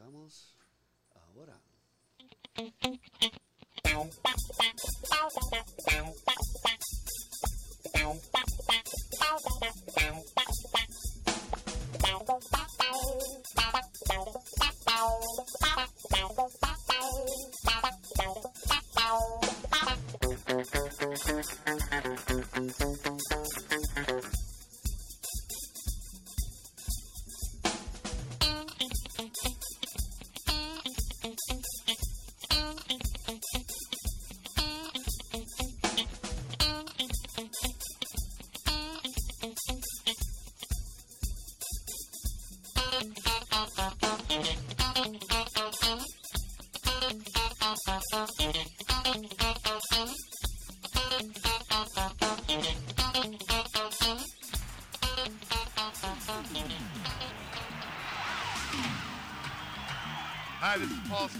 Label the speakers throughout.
Speaker 1: arrancamos ahora.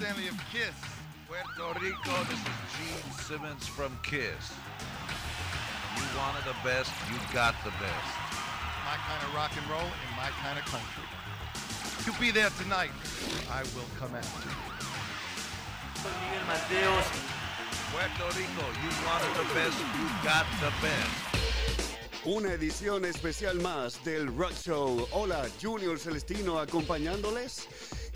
Speaker 2: Stanley of Kiss. Puerto Rico, this is Gene Simmons from Kiss. You wanted the best, you got the best. My kind of rock and roll in my kind of country. You'll be there tonight. I will come after you.
Speaker 3: Soy Miguel Mateos.
Speaker 2: Puerto Rico, you wanted the best, you got the best.
Speaker 1: Una edición especial más del Rock Show. Hola, Junior Celestino acompañándoles.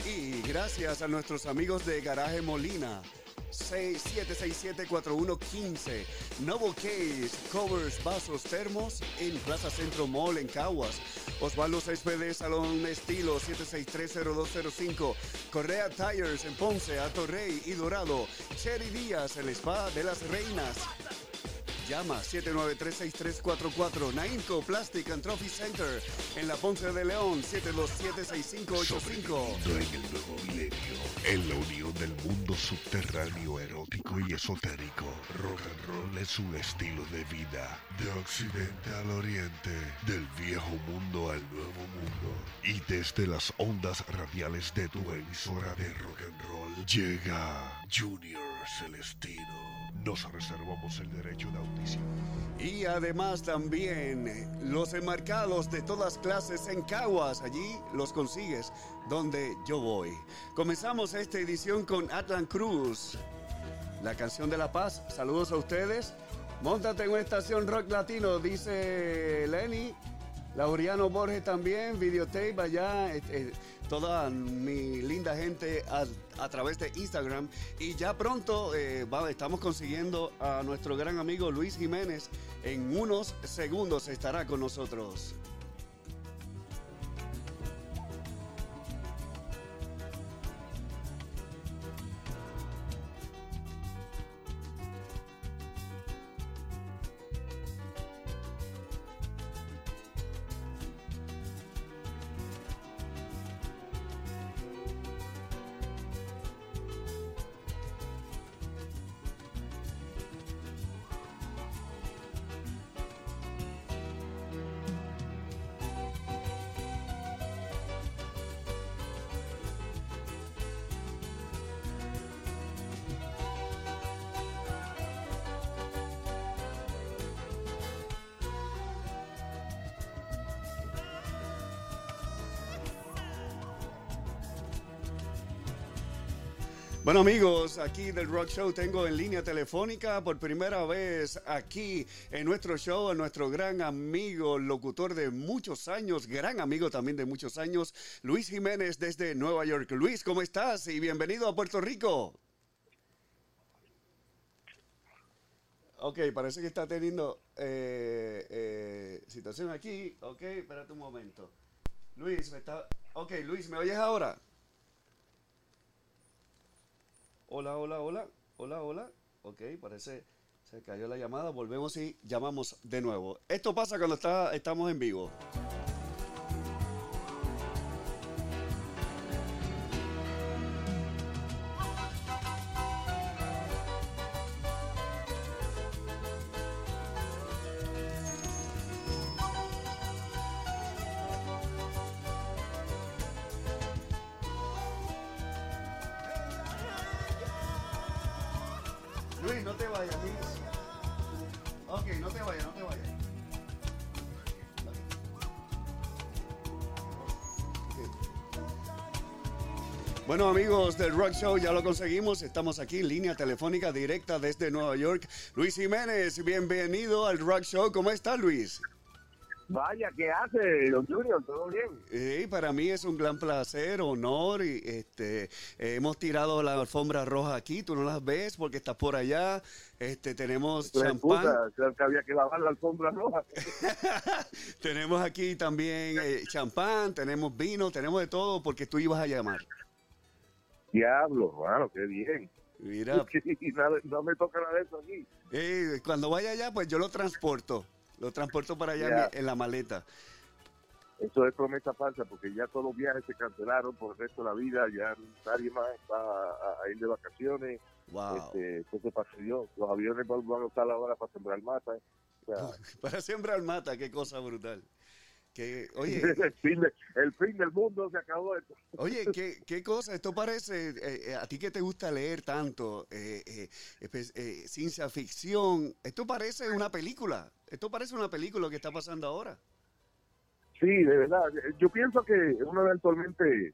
Speaker 1: Y gracias a nuestros amigos de Garaje Molina. 6767-4115. Novo Case, covers, vasos, termos en Plaza Centro Mall en Caguas. Osvaldo Céspedes, Salón Estilo 7630205. Correa Tires en Ponce, Atorrey y Dorado. Cherry Díaz, el Spa de las Reinas. Llama 793-6344. Naimco Plastic and Trophy Center en la Ponce de León 727-6585.
Speaker 4: en el nuevo milenio, en la unión del mundo subterráneo erótico y esotérico. Rock and roll es un estilo de vida, de occidente al oriente, del viejo mundo al nuevo mundo. Y desde las ondas radiales de tu emisora de rock and roll llega Junior Celestino. Nos reservamos el derecho de audición.
Speaker 1: Y además también los enmarcados de todas clases en Caguas. Allí los consigues donde yo voy. Comenzamos esta edición con Atlan Cruz. La canción de la paz. Saludos a ustedes. Móntate en una estación rock latino, dice Lenny. Lauriano Borges también, videotape allá, eh, eh, toda mi linda gente a, través de Instagram. Y ya pronto eh, estamos consiguiendo a nuestro gran amigo Luis Jiménez. En unos segundos estará con nosotros. Bueno amigos, aquí del Rock Show tengo en línea telefónica por primera vez aquí en nuestro show a nuestro gran amigo, locutor de muchos años, gran amigo también de muchos años, Luis Jiménez desde Nueva York. Luis, ¿cómo estás? Y bienvenido a Puerto Rico. Ok, parece que está teniendo eh, eh, situación aquí. Ok, espérate un momento. Luis, me está... Ok, Luis, ¿me oyes ahora? Hola, hola, hola, hola, hola. Ok, parece se cayó la llamada. Volvemos y llamamos de nuevo. Esto pasa cuando está, estamos en vivo. Bueno amigos del Rock Show, ya lo conseguimos. Estamos aquí en línea telefónica directa desde Nueva York. Luis Jiménez, bienvenido al Rock Show. ¿Cómo está Luis?
Speaker 5: Vaya, ¿qué hace, don Junior? ¿Todo bien?
Speaker 1: Eh, para mí es un gran placer, honor. Y este, hemos tirado la alfombra roja aquí, tú no las ves porque estás por allá. Este, tenemos champán.
Speaker 5: Creo que había que lavar la alfombra roja.
Speaker 1: tenemos aquí también eh, champán, tenemos vino, tenemos de todo porque tú ibas a llamar.
Speaker 5: Diablo, bueno, qué bien.
Speaker 1: Mira.
Speaker 5: no me toca nada de eso aquí.
Speaker 1: Eh, cuando vaya allá, pues yo lo transporto. Lo transporto para allá en, la maleta.
Speaker 5: Eso es promesa falsa porque ya todos los viajes se cancelaron por el resto de la vida, ya nadie más va a, ir de vacaciones.
Speaker 1: Wow.
Speaker 5: Este, entonces pasó Los aviones van a usar ahora para sembrar mata.
Speaker 1: para sembrar mata, qué cosa brutal. Que, oye,
Speaker 5: el, fin del mundo se acabó esto.
Speaker 1: Oye, ¿qué, qué cosa, esto parece, eh, eh, a ti que te gusta leer tanto, eh, eh, ciencia ficción, esto parece una película, esto parece una película que está pasando ahora.
Speaker 5: Sí, de verdad, yo pienso que uno eventualmente,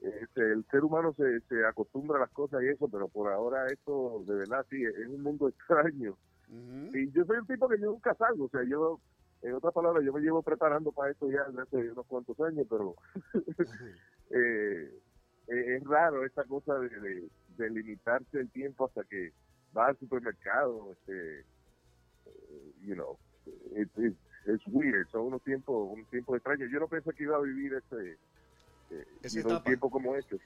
Speaker 5: este, el ser humano se, se acostumbra a las cosas y eso, pero por ahora esto, de verdad, sí, es un mundo extraño. Y yo soy un tipo que yo nunca salgo, o sea, yo en otras palabras, yo me llevo preparando para esto ya desde hace unos cuantos años, pero eh, eh, es raro esta cosa de, de, limitarse el tiempo hasta que va al supermercado, este, eh, you know, es weird, son unos tiempos, un tiempo extraño. Yo no pensé que iba a vivir ese, un tiempo como este.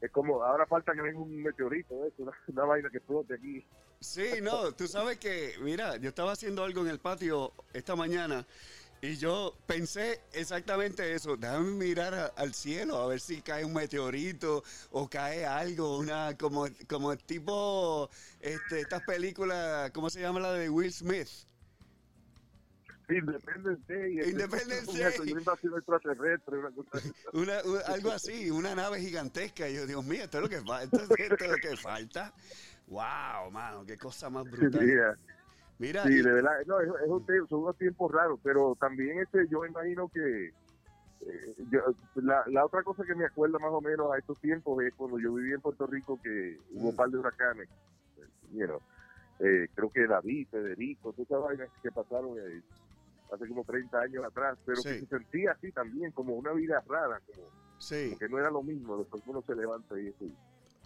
Speaker 5: Es como, ahora falta que venga un meteorito, ¿eh? una, vaina que flote aquí.
Speaker 1: Sí, no, tú sabes que, mira, yo estaba haciendo algo en el patio esta mañana y yo pensé exactamente eso. Déjame mirar al cielo a ver si cae un meteorito o cae algo, una como como tipo este, estas películas, ¿cómo se llama la de Will Smith?
Speaker 5: Independence Day.
Speaker 1: Independence Day. Una, algo así, una nave gigantesca. Y yo, Dios mío, esto es lo que, falta, esto, es lo que falta. Wow, mano, qué cosa más brutal.
Speaker 5: Mira, sí, de verdad, no, es, un, son unos tiempos raros, pero también este, yo imagino que eh, la, la, otra cosa que me acuerda más o menos a estos tiempos es cuando yo viví en Puerto Rico que hubo un mm. par de huracanes. eh, creo que David, Federico, todas esas vainas que pasaron ahí hace como 30 años atrás, pero que se sentía así también, como una vida rara, como, que no era lo mismo, después uno se levanta y así.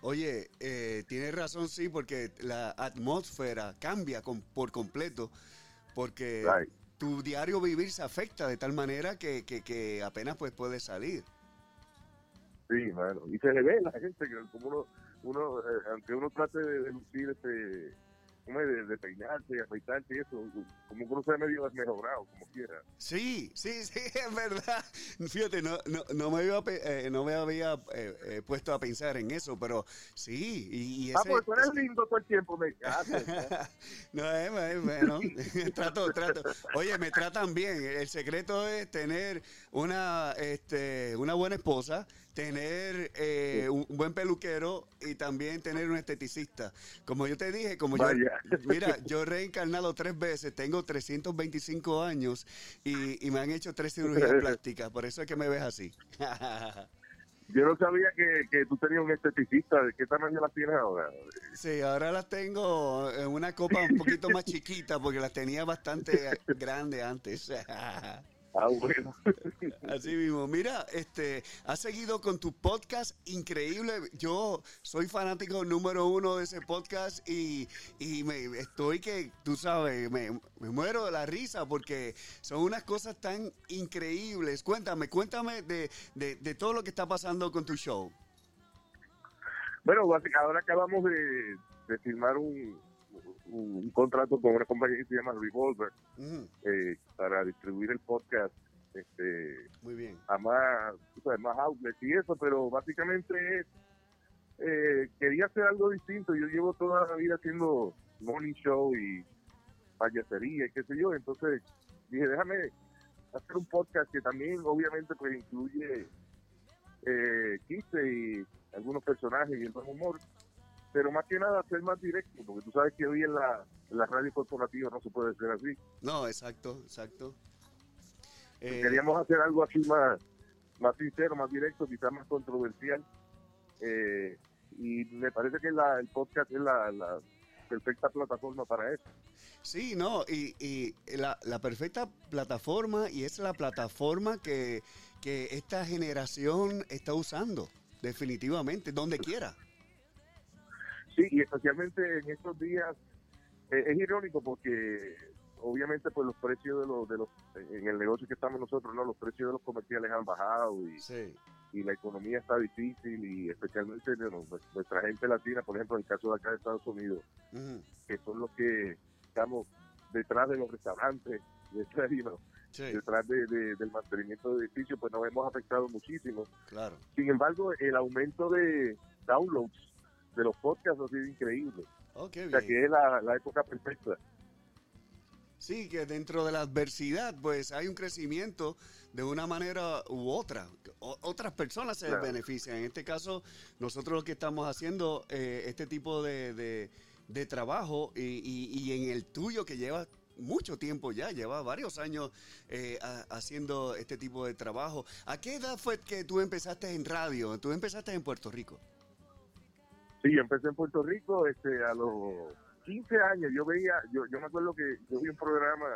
Speaker 1: Oye, eh, tienes razón, sí, porque la atmósfera cambia por completo, porque tu diario vivir se afecta de tal manera que, que, apenas pues puedes salir.
Speaker 5: Sí, bueno, y se le ve la gente que como uno, uno eh, aunque uno trate de lucir este de, de peinarse, afeitarse y eso, como uno sea medio desmejorado, como quiera.
Speaker 1: Sí, sí, sí, es verdad. Fíjate, no, no, no me había, eh, no me había eh, eh, puesto a pensar en eso, pero sí. Y, y
Speaker 5: ah, pues tú eres lindo todo el tiempo, me
Speaker 1: No, es bueno, trato, trato. Oye, me tratan bien. El secreto es tener una, este, una buena esposa, tener eh, un buen peluquero y también tener un esteticista. Como yo te dije, como yo, mira, yo he reencarnado tres veces, tengo 325 años y, me han hecho tres cirugías plásticas, por eso es que me ves así.
Speaker 5: Yo no sabía que, que, tú tenías un esteticista. ¿De qué tamaño las tienes ahora?
Speaker 1: Sí, ahora las tengo en una copa un poquito más chiquita porque las tenía bastante grande antes.
Speaker 5: Ah, bueno.
Speaker 1: Así mismo. Mira, este, has seguido con tu podcast increíble. Yo soy fanático número uno de ese podcast y, y me estoy que, tú sabes, me, muero de la risa porque son unas cosas tan increíbles. Cuéntame, cuéntame de, de, de todo lo que está pasando con tu show.
Speaker 5: Bueno, ahora acabamos de, de filmar un, un, contrato con una compañía que se llama Revolver eh, para distribuir el podcast este,
Speaker 1: Muy bien.
Speaker 5: a más, más outlets y eso, pero básicamente eh, quería hacer algo distinto. Yo llevo toda la vida haciendo morning show y payasería y qué sé yo, entonces dije, déjame hacer un podcast que también obviamente pues incluye eh, y algunos personajes y el buen humor pero más que nada ser más directo, porque tú sabes que hoy en la, radio corporativa no se puede ser así.
Speaker 1: No, exacto, exacto.
Speaker 5: Eh, queríamos hacer algo así más, más sincero, más directo, quizás más controversial. Eh, y me parece que la, el podcast es la, la perfecta plataforma para eso.
Speaker 1: Sí, no, y, y la, la perfecta plataforma y es la plataforma que, que esta generación está usando, definitivamente, donde quiera.
Speaker 5: Sí, y especialmente en estos días eh, es irónico porque obviamente pues los precios de los de los en el negocio que estamos nosotros no los precios de los comerciales han bajado y,
Speaker 1: Sí.
Speaker 5: y la economía está difícil y especialmente bueno, pues, nuestra gente latina por ejemplo en el caso de acá de Estados Unidos que son los que estamos detrás de los restaurantes detrás,
Speaker 1: Sí,
Speaker 5: detrás de- de- del mantenimiento de edificios pues nos hemos afectado muchísimo
Speaker 1: claro.
Speaker 5: sin embargo el aumento de downloads de los podcasts ha sido increíble
Speaker 1: Oh, qué
Speaker 5: o sea
Speaker 1: bien.
Speaker 5: que es la, la época perfecta
Speaker 1: Sí, que dentro de la adversidad, pues hay un crecimiento de una manera u otra. O- otras personas se
Speaker 5: Claro.
Speaker 1: benefician. En este caso, nosotros lo que estamos haciendo, eh, este tipo de, de- de trabajo, y, y- y en el tuyo que lleva mucho tiempo ya, lleva varios años eh, ha- haciendo este tipo de trabajo. ¿A qué edad fue que tú empezaste en radio? Tú empezaste en Puerto Rico.
Speaker 5: Sí, empecé en Puerto Rico este, a los 15 años. Yo veía, yo, yo me acuerdo que yo vi un programa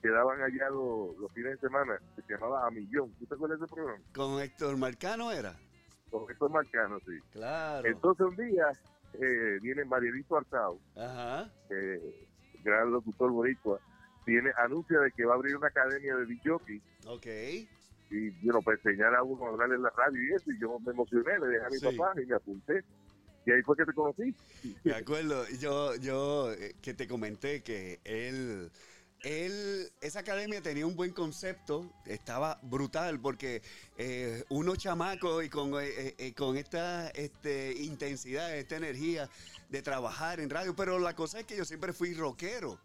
Speaker 5: que daban allá los, los fines de semana que se llamaba A Millón. ¿Tú te acuerdas de ese programa?
Speaker 1: ¿Con Héctor Marcano era?
Speaker 5: Con estos marcanos, sí.
Speaker 1: Claro.
Speaker 5: Entonces un día eh, viene Marielito Artao, eh, gran locutor boricua, viene, anuncia de que va a abrir una academia de DJ
Speaker 1: Ok.
Speaker 5: y yo no, para enseñar a uno a hablar en la radio y eso, y yo me emocioné, le dejé a mi
Speaker 1: Sí.
Speaker 5: papá y me apunté. Y ahí fue que te conocí.
Speaker 1: De acuerdo, yo, yo eh, que te comenté que él, él, esa academia tenía un buen concepto, estaba brutal porque eh, uno chamaco y con, eh, eh, con esta este, intensidad, esta energía de trabajar en radio, pero la cosa es que yo siempre fui rockero,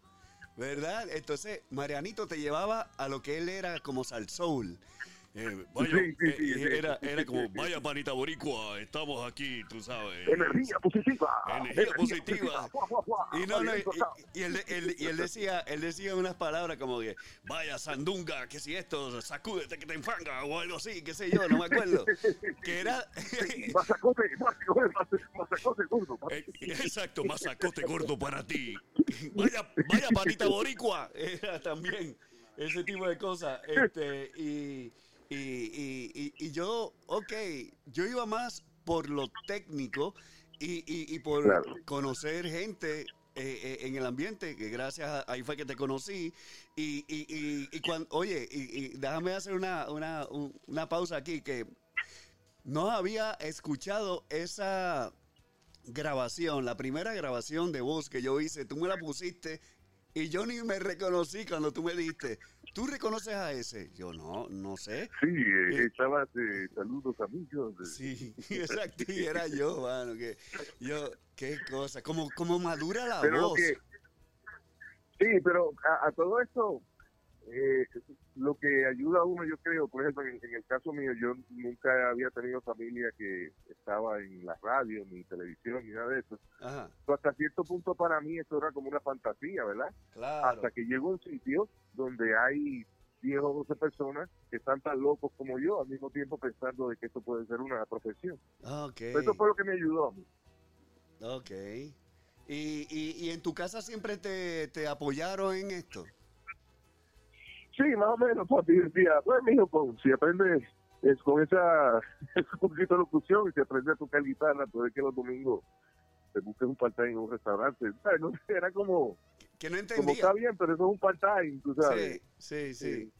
Speaker 1: ¿verdad? Entonces, Marianito te llevaba a lo que él era como salsoul. Eh, vaya,
Speaker 5: Sí, sí, sí,
Speaker 1: eh, era, era como, vaya panita boricua, estamos aquí, tú sabes.
Speaker 5: Energía positiva.
Speaker 1: Energía positiva. Y no, no, y, él, él- y él decía, él decía unas palabras como que, vaya sandunga, que si esto, sacúdete que te enfanga, o algo así, qué sé yo, no me acuerdo. Que era,
Speaker 5: mazacote, mazacote gordo.
Speaker 1: Eh, exacto, masacote gordo para ti. Vaya, vaya panita boricua, era también ese tipo de cosas. Este, y, y, y, y- y yo, ok, yo iba más por lo técnico y, y- por
Speaker 5: Claro.
Speaker 1: conocer gente eh, eh, en el ambiente, que gracias a ahí fue que te conocí. Y, y, y, y cuando, oye, y, déjame hacer una, una, un- una pausa aquí, que no había escuchado esa grabación, la primera grabación de voz que yo hice, tú me la pusiste y yo ni me reconocí cuando tú me dijiste, ¿tú reconoces a ese? Yo no, no sé.
Speaker 5: Sí, eh, estaba de saludos amigos.
Speaker 1: Sí, exacto, y era yo, mano, que yo, qué cosa, como, como madura la
Speaker 5: Pero
Speaker 1: voz.
Speaker 5: que, sí, pero a, a todo esto, eh, lo que ayuda a uno, yo creo, por ejemplo, en, en el caso mío, yo nunca había tenido familia que estaba en la radio, ni televisión, ni nada de eso.
Speaker 1: Ajá,
Speaker 5: Pero hasta cierto punto para mí eso era como una fantasía, ¿verdad?
Speaker 1: claro.
Speaker 5: Hasta que llego a un sitio donde hay 10 o 12 personas que están tan locos como yo, al mismo tiempo pensando de que esto puede ser una profesión.
Speaker 1: Ok,
Speaker 5: Eso fue lo que me ayudó a mí.
Speaker 1: ok. Y, y, y en tu casa siempre te, te apoyaron en esto.
Speaker 5: Sí, más o menos, papi decía, bueno, mijo, con, si aprendes es, con esa un poquito de locución y si aprendes a tocar guitarra, puede que los domingos te busques un part-time en un restaurante. ¿sabes? No sé, era como,
Speaker 1: Que no
Speaker 5: como
Speaker 1: entendía.
Speaker 5: está bien, pero eso es un part-time, tú sabes.
Speaker 1: Sí, sí, sí.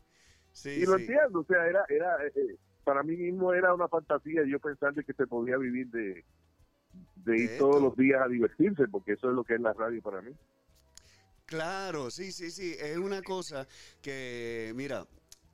Speaker 1: Sí,
Speaker 5: y lo
Speaker 1: sí.
Speaker 5: entiendo, o sea, era, era eh, eh, para mí mismo era una fantasía yo pensar de que se podía vivir de, de ir todos los días a divertirse, porque eso es lo que es la radio para mí.
Speaker 1: Claro, sí, sí, sí. Es una cosa que, mira,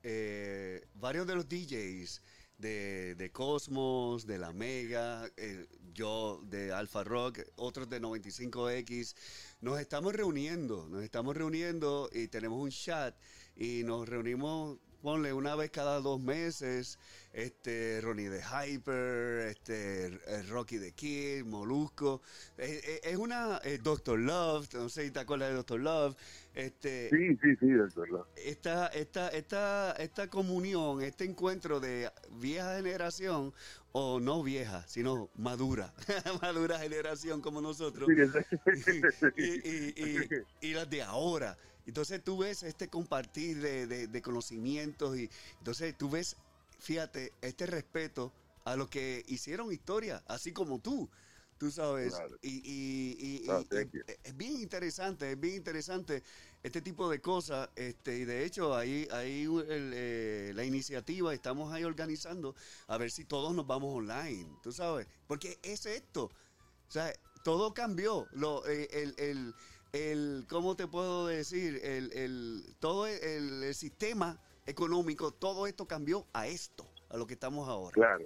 Speaker 1: eh, varios de los DJs de, de Cosmos, de La Mega, eh, yo de Alpha Rock, otros de 95X, nos estamos reuniendo, nos estamos reuniendo y tenemos un chat y nos reunimos ponle una vez cada dos meses, este Ronnie the Hyper, este eh, Rocky the Kid, Molusco. Eh, eh, es una Doctor Love, no sé si te acuerdas de Doctor Love. Este,
Speaker 5: Sí, sí, sí, de verdad.
Speaker 1: esta, esta, esta, esta comunión, este encuentro de vieja generación, o no vieja, sino madura, madura generación como nosotros, y, y- y- y las de ahora. Entonces tú ves este compartir de, de- de conocimientos y entonces tú ves, fíjate, este respeto a los que hicieron historia, así como tú. Tú sabes,
Speaker 5: Claro.
Speaker 1: y, y- y- y-
Speaker 5: No,
Speaker 1: y
Speaker 5: thank you.
Speaker 1: es, es bien interesante, es bien interesante este tipo de cosas, este, y de hecho ahí, ahí el, eh, la iniciativa, estamos ahí organizando a ver si todos nos vamos online, tú sabes, porque es esto, o sea, todo cambió, lo, eh, el, el, el, ¿cómo te puedo decir? El, el, todo el, el sistema económico, todo esto cambió a esto, a lo que estamos ahora.
Speaker 5: Claro.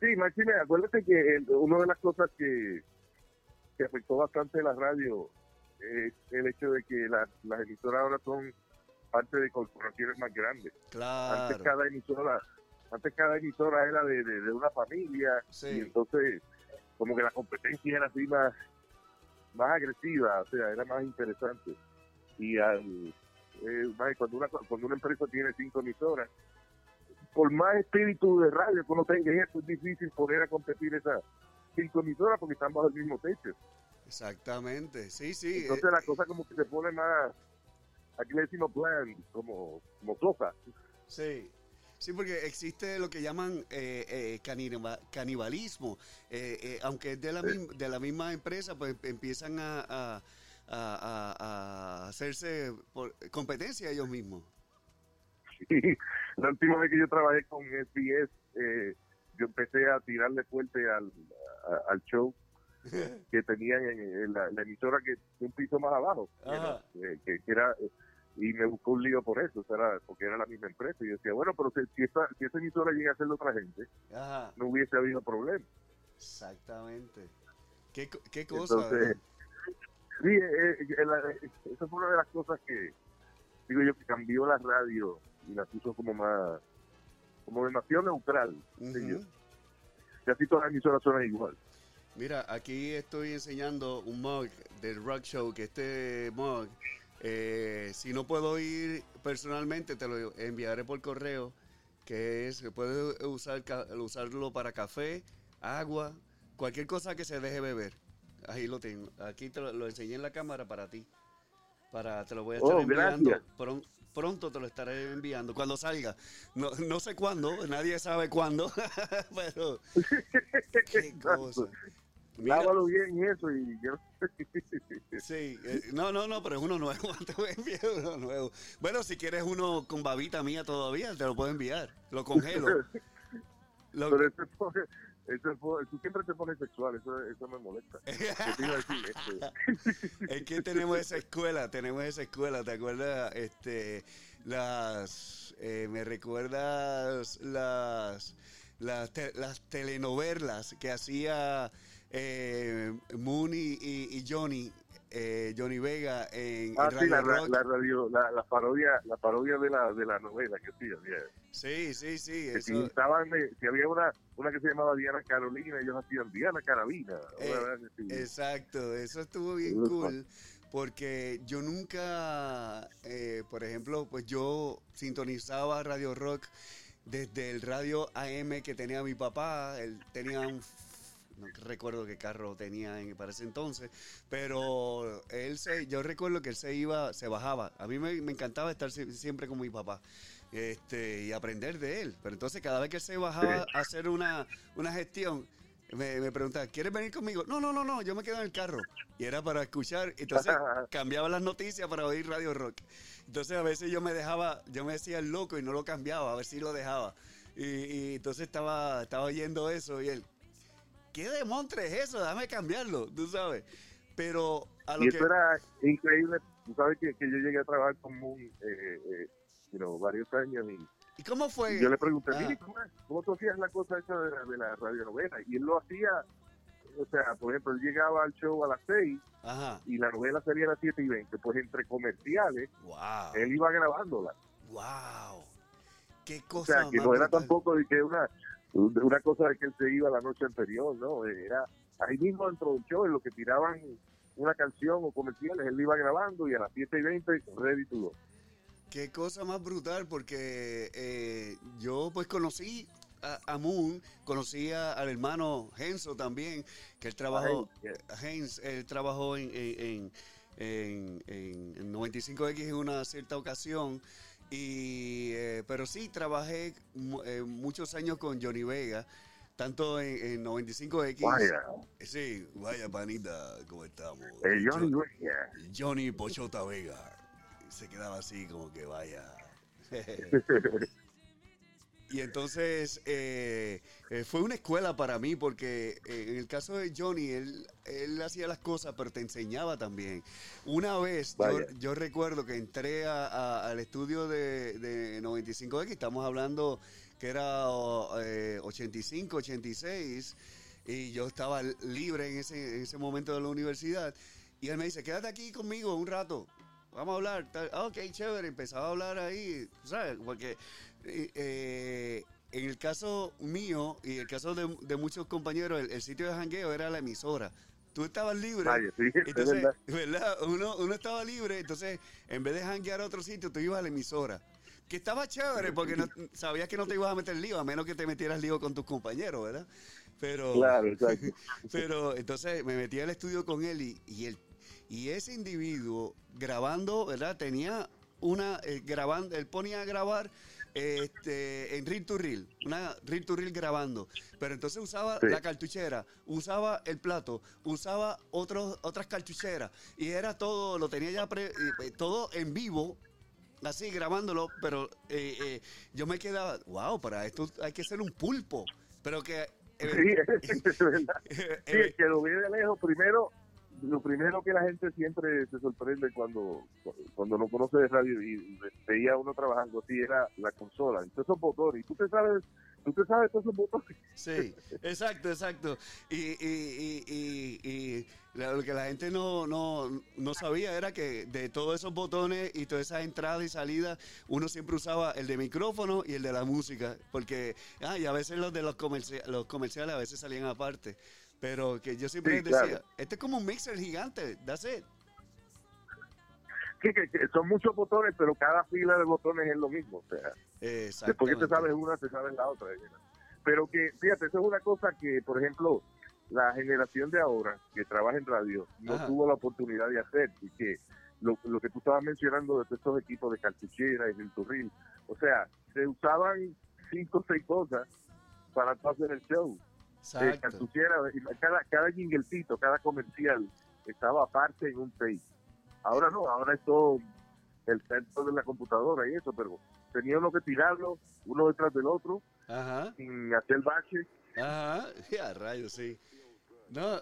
Speaker 5: Sí, Máxime, acuérdate que el- una de las cosas que, que afectó bastante la radio es el hecho de que la- las emisoras ahora son parte de corporaciones más grandes. Antes
Speaker 1: Claro,
Speaker 5: cada emisora, antes cada emisora era de, de- de una familia
Speaker 1: Sí.
Speaker 5: y entonces como que la competencia era así más, más agresiva, o sea, era más interesante. Y al, eh, cuando una cuando una empresa tiene cinco emisoras, por más espíritu de radio que uno tenga, esto es difícil poner a competir esas cinco emisoras porque están bajo el mismo techo.
Speaker 1: exactamente, sí, sí.
Speaker 5: Entonces
Speaker 1: eh,
Speaker 5: la cosa como que se pone más, aquí le decimos plan, como, como sosa.
Speaker 1: Sí. Sí, porque existe lo que llaman eh, eh, caniba- canibalismo. Eh, eh, aunque es de la,
Speaker 5: Sí.
Speaker 1: misma, de la misma empresa, pues empiezan a, a- a- a- a hacerse por competencia ellos mismos.
Speaker 5: Y la última vez que yo trabajé con SBS, eh, yo empecé a tirarle fuerte al, show que tenían en, en la, emisora que un piso más abajo, que era, que, que era y me buscó un lío por eso, o sea, era- porque era la misma empresa. Y yo decía, bueno, pero si, si esa, si esa emisora llega a ser de otra gente,
Speaker 1: Ajá,
Speaker 5: no hubiese habido problema.
Speaker 1: exactamente. ¿Qué, qué cosa?
Speaker 5: Entonces, sí, eh, eh, la- eh, esa fue una de las cosas que, digo yo, que cambió la radio y la puso como más, como demasiado neutral.
Speaker 1: Ujú.
Speaker 5: sí, yo. Casi todas las emisoras suenan igual.
Speaker 1: Mira, aquí estoy enseñando un mug del Rock Show, que este mug, eh, si no puedo ir personalmente, te lo enviaré por correo, que es, que puedes usar, usarlo para café, agua, cualquier cosa que se deje beber. Ahí lo tengo. Aquí te lo, lo enseñé en la cámara para ti. Para, te lo voy a estar
Speaker 5: Oh,
Speaker 1: enviando.
Speaker 5: gracias.
Speaker 1: Pron- pronto te lo estaré enviando. Cuando salga. No, no sé cuándo, nadie sabe cuándo. pero, qué cosa. Mira,
Speaker 5: Lávalo bien y eso y yo...
Speaker 1: Sí, eh, no, no, no, pero es uno nuevo, te voy a enviar uno nuevo. Bueno, si quieres uno con babita mía todavía, te lo puedo enviar, lo congelo. Lo-
Speaker 5: Pero eso fue, eso fue- tú siempre te pones sexual, eso, eso me molesta. Este,
Speaker 1: es que tenemos esa escuela, tenemos esa escuela, ¿te acuerdas? Este, las, eh, me recuerdas las, las, te- las telenovelas que hacía eh, Moon y, Johnny, eh, Johnny Vega en,
Speaker 5: ah,
Speaker 1: en
Speaker 5: sí, la,
Speaker 1: Radio Rock.
Speaker 5: la radio, la, la parodia, la parodia de la, de la novela que sí había.
Speaker 1: Sí, sí, sí,
Speaker 5: Que si estaban, eh, si había una, una que se llamaba Diana Carolina, ellos hacían Diana Carabina.
Speaker 1: Eh,
Speaker 5: sí.
Speaker 1: Exacto, eso estuvo bien cool porque yo nunca, eh, por ejemplo, pues yo sintonizaba Radio Rock desde el radio AM que tenía mi papá, él tenía un, no recuerdo qué carro tenía en, para ese entonces, pero él se, yo recuerdo que él se iba, se bajaba, a mí me, me encantaba estar sie- siempre con mi papá. Este, y aprender de él. Pero entonces cada vez que él se bajaba a hacer una, una gestión, me, me preguntaba, ¿quieres venir conmigo? No, no, no, no, yo me quedo en el carro. Y era para escuchar. Entonces cambiaba las noticias para oír Radio Rock. Entonces a veces yo me dejaba, yo me decía el loco y no lo cambiaba, a ver si lo dejaba. Y, y entonces estaba, estaba oyendo eso y él, ¿qué demontre es eso? Dame cambiarlo, tú sabes. Pero a lo
Speaker 5: Y
Speaker 1: que...
Speaker 5: eso era increíble. Tú sabes que, que yo llegué a trabajar con Moon eh, eh, you know, varios años y
Speaker 1: ¿Y cómo fue?
Speaker 5: Yo le pregunté,
Speaker 1: Ah.
Speaker 5: mire, ¿cómo? ¿cómo tú hacías la cosa esa de la, de la radionovela? Y él lo hacía, o sea, por ejemplo, él llegaba al show a las 6
Speaker 1: Ajá.
Speaker 5: y la novela salía a las 7 y 20. Pues entre comerciales,
Speaker 1: Wow.
Speaker 5: él iba grabándola.
Speaker 1: wow. Qué
Speaker 5: O
Speaker 1: cosa
Speaker 5: sea, que no era
Speaker 1: brutal.
Speaker 5: tampoco de que una, una cosa de que él se iba la noche anterior, ¿no? Era ahí mismo dentro del show, en lo que tiraban una canción o comerciales, él iba grabando y a las 7 y 20, ready to go.
Speaker 1: Qué cosa más brutal, porque eh, yo pues conocí a, a Moon, conocí a- al hermano Henso también, que él trabajó, Heinz, él trabajó en, en, en, en- en 95X en una cierta ocasión, y, eh, pero sí, trabajé eh, muchos años con Johnny Vega, tanto en, en 95X.
Speaker 5: Vaya,
Speaker 1: Sí, vaya panita, ¿cómo estamos?
Speaker 5: eh, Johnny
Speaker 1: Yo-
Speaker 5: Vega.
Speaker 1: Johnny Pochota Vega. Se quedaba así como que vaya. y entonces eh, eh, fue una escuela para mí porque eh, en el caso de Johnny, él, él hacía las cosas, pero te enseñaba también. Una vez, yo, recuerdo que entré a- a- al estudio de, de 95X, estamos hablando que era eh, 85, 86, y yo estaba libre en ese, en ese momento de la universidad. Y él me dice, quédate aquí conmigo un rato. Vamos a hablar. Ah, ok, chévere. Empezaba a hablar ahí, ¿sabes? Porque eh, en el caso mío y el caso de, de muchos compañeros, el, el sitio de jangueo era la emisora. Tú estabas libre.
Speaker 5: Sí,
Speaker 1: Entonces,
Speaker 5: verdad.
Speaker 1: ¿verdad? Uno, uno estaba libre, entonces en vez de janguear a otro sitio, tú ibas a la emisora. Que estaba chévere porque no- sabías que no te ibas a meter lío, a menos que te metieras lío con tus compañeros, ¿verdad? Pero,
Speaker 5: Claro, exacto.
Speaker 1: pero entonces me metí al estudio con él y, y, él, y ese individuo grabando, ¿verdad? Tenía una, eh, grabando, él ponía a grabar este, en reel to reel, una reel to reel grabando, pero entonces usaba
Speaker 5: Sí.
Speaker 1: la cartuchera, usaba el plato, usaba otros, otras cartucheras y era todo, lo tenía ya pre- eh, todo en vivo, así grabándolo, pero eh, eh, yo me quedaba, wow, para esto hay que ser un pulpo, pero que... eh,
Speaker 5: Sí, es verdad. Sí,
Speaker 1: eh,
Speaker 5: el que lo ve de lejos, primero, lo primero que la gente siempre se sorprende cuando, cuando lo conoce de radio y veía uno trabajando así era la consola, todos esos botones, y tú te sabes, tú te sabes todos esos botones.
Speaker 1: Sí, exacto, exacto. Y, y, y, y, lo que la gente no, no, no sabía era que de todos esos botones y todas esas entradas y salidas, uno siempre usaba el de micrófono y el de la música, porque ah, y a veces los de los, comerci- los comerciales a veces salían aparte. Pero que yo siempre
Speaker 5: Sí,
Speaker 1: decía,
Speaker 5: claro.
Speaker 1: este es como un mixer gigante, that's it.
Speaker 5: Sí, que, que son muchos botones, pero cada fila de botones es lo mismo. O sea, después que te sabes una, te sabes la otra. Pero que, fíjate, eso es una cosa que, por ejemplo, la generación de ahora que trabaja en radio no
Speaker 1: Ajá.
Speaker 5: tuvo la oportunidad de hacer. Y que lo, lo que tú estabas mencionando de estos equipos de cartuchera y del turril, o sea, se usaban cinco o seis cosas para hacer el show. Eh,
Speaker 1: Exacto.
Speaker 5: cartuchera, y cada, cada jinglecito, cada comercial estaba aparte en un tape. Ahora no, ahora es todo el centro de la computadora y eso, pero tenía uno que tirarlo uno detrás del otro
Speaker 1: Ajá,
Speaker 5: sin hacer bache,
Speaker 1: ajá, ya rayos, sí. No,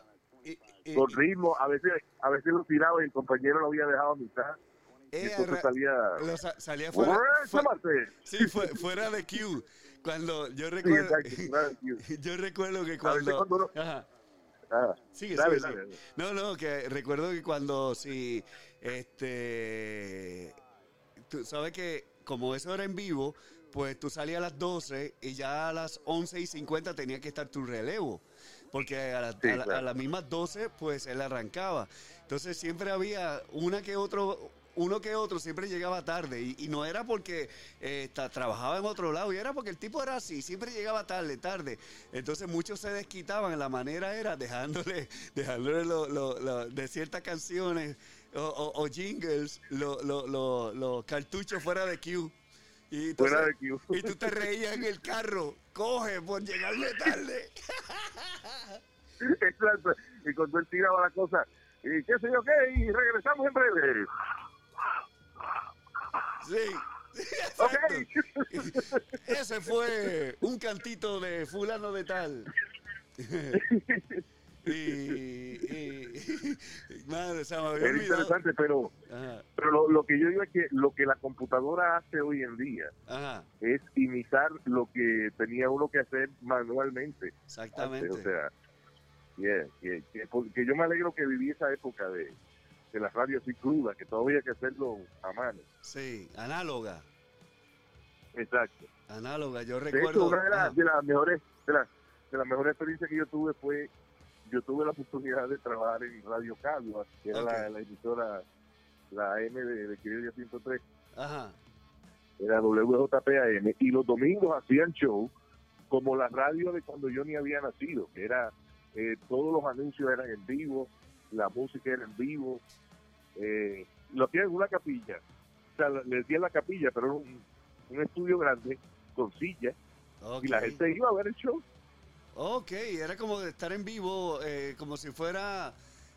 Speaker 1: y, y-
Speaker 5: con ritmo, a veces a veces lo tiraba y el compañero lo había dejado a mitad y
Speaker 1: eh,
Speaker 5: entonces
Speaker 1: ra-
Speaker 5: salía
Speaker 1: lo sa- salía fuera, fue-
Speaker 5: ¡Échate!
Speaker 1: Sí, fue, fuera de Q. Cuando yo
Speaker 5: Sí,
Speaker 1: recuerdo,
Speaker 5: exacto, claro, tío.
Speaker 1: yo recuerdo que cuando,
Speaker 5: cuando uno-
Speaker 1: Ajá.
Speaker 5: Ah,
Speaker 1: Sigue,
Speaker 5: dale,
Speaker 1: sigue,
Speaker 5: dale.
Speaker 1: sigue. No, no, que recuerdo que cuando si este tú sabes que como eso era en vivo, pues tú salías a las 12 y ya a las 11 y 50 tenía que estar tu relevo. Porque a, la-
Speaker 5: Sí,
Speaker 1: a la- a
Speaker 5: claro.
Speaker 1: las mismas 12, pues él arrancaba. Entonces siempre había una que otro, uno que otro siempre llegaba tarde. Y, y no era porque eh, trabajaba en otro lado, y era porque el tipo era así, siempre llegaba tarde, tarde. Entonces muchos se desquitaban. La manera era dejándole, dejándole lo- lo- lo- de ciertas canciones o, o- o jingles, los lo, lo- los cartuchos fuera de Q. Y entonces-
Speaker 5: Fuera de Q.
Speaker 1: y tú te reías en el carro. Coge por llegarme tarde.
Speaker 5: Exacto. Y cuando él tiraba la cosa, y qué sé yo qué, y regresamos en breve.
Speaker 1: Sí.
Speaker 5: Ok.
Speaker 1: exacto. Ese fue un cantito de fulano de tal. y, y, madre, se me había
Speaker 5: Era interesante, pero
Speaker 1: Ajá,
Speaker 5: pero lo, lo que yo digo es que lo que la computadora hace hoy en día
Speaker 1: ajá,
Speaker 5: es imitar lo que tenía uno que hacer manualmente.
Speaker 1: exactamente.
Speaker 5: antes, O sea, yeah, que, que- porque yo me alegro que viví esa época de, de la radio así cruda, que todavía hay que hacerlo a mano.
Speaker 1: Sí, análoga.
Speaker 5: Exacto.
Speaker 1: Análoga, yo
Speaker 5: De hecho,
Speaker 1: recuerdo.
Speaker 5: una de, las-
Speaker 1: ah,
Speaker 5: de las mejores de las, de las mejores experiencias que yo tuve fue yo tuve la oportunidad de trabajar en Radio Caguas, que era la, la emisora la M de, de Quirilla 103,
Speaker 1: ajá.
Speaker 5: era WJPAM, y los domingos hacían show como la radio de cuando yo ni había nacido, que era eh, todos los anuncios eran en vivo, la música era en vivo, eh, lo hacían en una capilla, o sea, le decían la capilla, pero era un, un estudio grande con sillas y la gente iba a ver el show.
Speaker 1: Ok, era como de estar en vivo, eh, como si fuera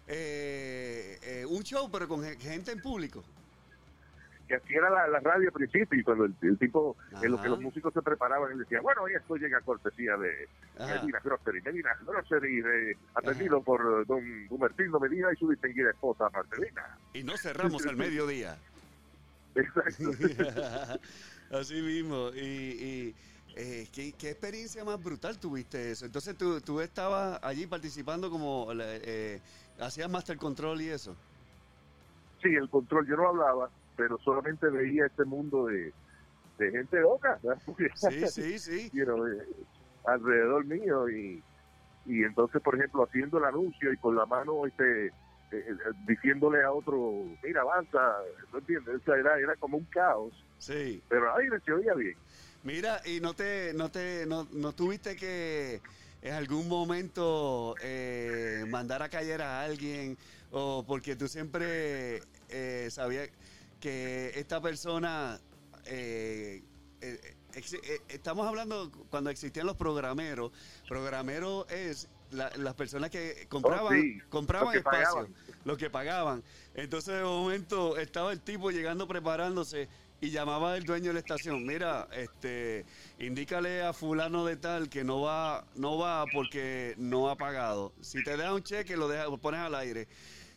Speaker 1: eh, eh, un show, pero con ge- gente en público.
Speaker 5: Que así era la, la radio al principio y cuando el, el tipo en lo
Speaker 1: Ajá.
Speaker 5: que los músicos se preparaban él decía bueno y esto llega a cortesía de
Speaker 1: Ajá.
Speaker 5: Medina Grocery Medina Grocery de- atendido por eh, don Gumertino Medina y su distinguida esposa Marcelina
Speaker 1: Y no cerramos al mediodía.
Speaker 5: exacto
Speaker 1: Así mismo. Y, y, eh, ¿qué, qué experiencia más brutal tuviste eso? Entonces tú, tú estabas allí participando como, eh, hacías Master Control y eso.
Speaker 5: sí el control yo no hablaba pero solamente veía este mundo de, de gente loca
Speaker 1: Sí, sí, sí.
Speaker 5: you know, eh, alrededor mío y, y entonces por ejemplo haciendo el anuncio y con la mano este eh, eh, diciéndole a otro mira avanza no entiendes O sea, era, era como un caos.
Speaker 1: Sí.
Speaker 5: pero ahí se oía bien.
Speaker 1: Mira, y no te, no te, no, no tuviste que en algún momento eh, mandar a callar a alguien o porque tú siempre eh, sabías que esta persona eh, eh, eh, estamos hablando cuando existían los programeros programero es la- las personas que compraban
Speaker 5: Oh, sí,
Speaker 1: compraban
Speaker 5: los que
Speaker 1: espacio
Speaker 5: pagaban.
Speaker 1: los que pagaban entonces de momento estaba el tipo llegando preparándose y llamaba el dueño de la estación, mira, este, indícale a fulano de tal que no va, no va porque no ha pagado. Si te deja un cheque, lo deja, lo pones al aire.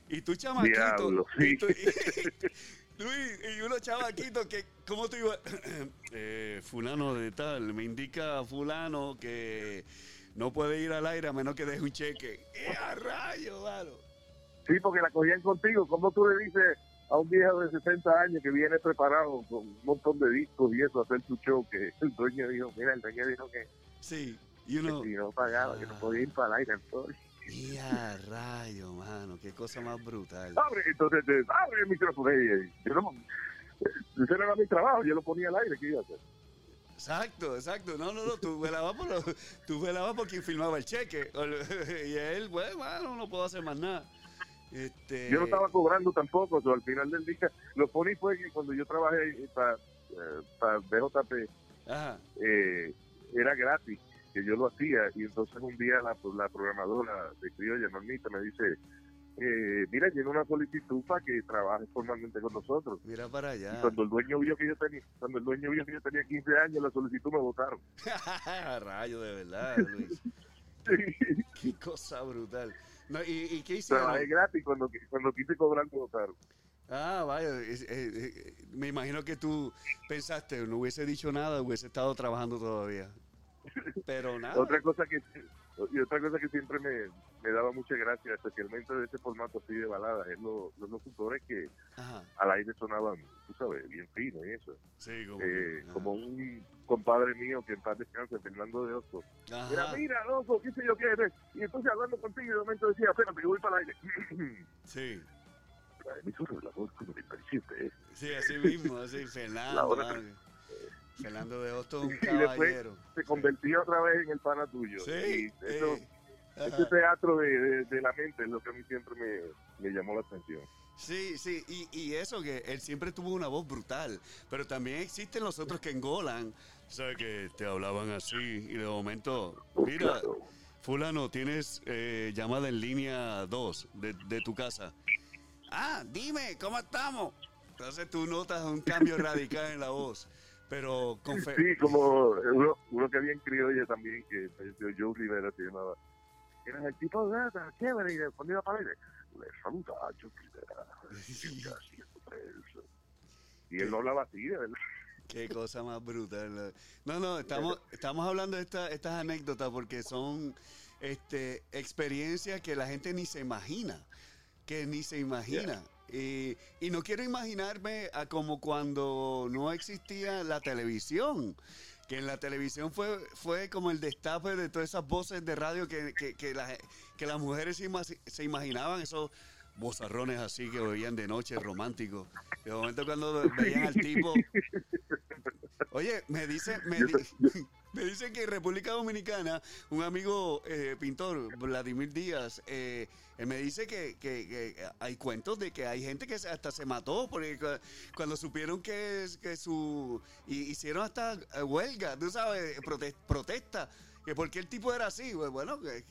Speaker 1: Y tú chamaquito,
Speaker 5: Diablo,
Speaker 1: y, Luis, y uno chamaquito que, ¿cómo tú ibas? Eh, fulano de tal, me indica fulano que no puede ir al aire a menos que deje un cheque. ¡Eh, a rayo, mano!
Speaker 5: sí porque la cogían contigo ¿cómo tú le dices a un viejo de 60 años que viene preparado con un montón de discos y eso a hacer su show que el dueño dijo mira el dueño dijo que,
Speaker 1: Sí, y uno...
Speaker 5: que si no pagaba que no podía ir para el aire entonces
Speaker 1: ¡Y a rayo, mano! ¡Qué cosa más brutal!
Speaker 5: abre entonces abre el micrófono yo no ese era mi trabajo yo lo ponía al aire ¿qué iba a hacer?
Speaker 1: Exacto, exacto. No, no, no. Tú velabas por, lo- tú velabas por quien firmaba el cheque. Y él, bueno, bueno, no puedo hacer más nada. Este,
Speaker 5: Yo no estaba cobrando tampoco, o sea, al final del día, lo funny fue que cuando yo trabajé para para BJP,
Speaker 1: Ajá.
Speaker 5: eh, era gratis, que yo lo hacía, y entonces un día la, la programadora de Criolla, Normita, me dice, eh, mira, llena una solicitud para que trabajes formalmente con nosotros.
Speaker 1: Mira para
Speaker 5: Y
Speaker 1: allá.
Speaker 5: cuando el dueño vio que yo tenía, cuando el dueño vio que yo tenía 15 años, la solicitud me votaron.
Speaker 1: Rayo, de verdad, Luis. Qué cosa brutal. No, ¿y, ¿Y qué hicieron?
Speaker 5: Trabajé gratis, cuando, cuando quise cobrar me votaron.
Speaker 1: Ah, vaya. eh, eh, me imagino que tú pensaste, no hubiese dicho nada, hubiese estado trabajando todavía. Pero nada.
Speaker 5: Otra cosa que y otra cosa que siempre me, me daba mucha gracia, especialmente de ese formato así de balada, es lo- los locutores que
Speaker 1: Ajá.
Speaker 5: al aire sonaban, tú sabes, bien fino y eso.
Speaker 1: Sí, como,
Speaker 5: Eh, como un compadre mío que en paz descanse, Fernando de Oso.
Speaker 1: Ajá.
Speaker 5: Mira, mira, loco, qué sé yo qué eres. Y entonces hablando contigo, y de momento decía, espérate, que voy para el aire.
Speaker 1: Sí.
Speaker 5: La emisora de la voz comunicación,
Speaker 1: Sí, así mismo, así, Fernando. Fernando de Hostos, un
Speaker 5: Y después
Speaker 1: caballero.
Speaker 5: se convertía otra vez en el pana tuyo.
Speaker 1: Sí.
Speaker 5: Y eso, ese teatro de, de- de la mente es lo que a mí siempre me, me llamó la atención.
Speaker 1: Sí, sí, y, y eso que él siempre tuvo una voz brutal, pero también existen los otros que engolan, ¿sabes? Que te hablaban así y de momento, mira, fulano, tienes eh, llamada en línea 2 de, de tu casa. Ah, dime, ¿cómo estamos? Entonces tú notas un cambio radical en la voz, pero con fe-
Speaker 5: Sí, como uno, uno que había en criolla también, que falleció Joe Rivera, se llamaba. Era el tipo de gata, chévere, y para el aire, le saluda a Joe Rivera. Y él no hablaba así, de verdad.
Speaker 1: Qué cosa más brutal. No, no, estamos, estamos hablando de esta- estas anécdotas porque son este, experiencias que la gente ni se imagina. Que ni se imagina. Y, no quiero imaginarme a como cuando no existía la televisión. Que en la televisión fue, fue como el destape de todas esas voces de radio que, que, que, que las mujeres se, ima- se imaginaban, esos bozarrones así que oían de noche románticos. De momento cuando veían al tipo... Oye, me dice, me dicen que en República Dominicana, un amigo eh, pintor, Vladimir Díaz, eh, él me dice que, que- que hay cuentos de que hay gente que hasta se mató porque cu- cuando supieron que, que su... y- hicieron hasta eh, huelga, tú sabes, prote- protesta, que porque el tipo era así, pues bueno, que,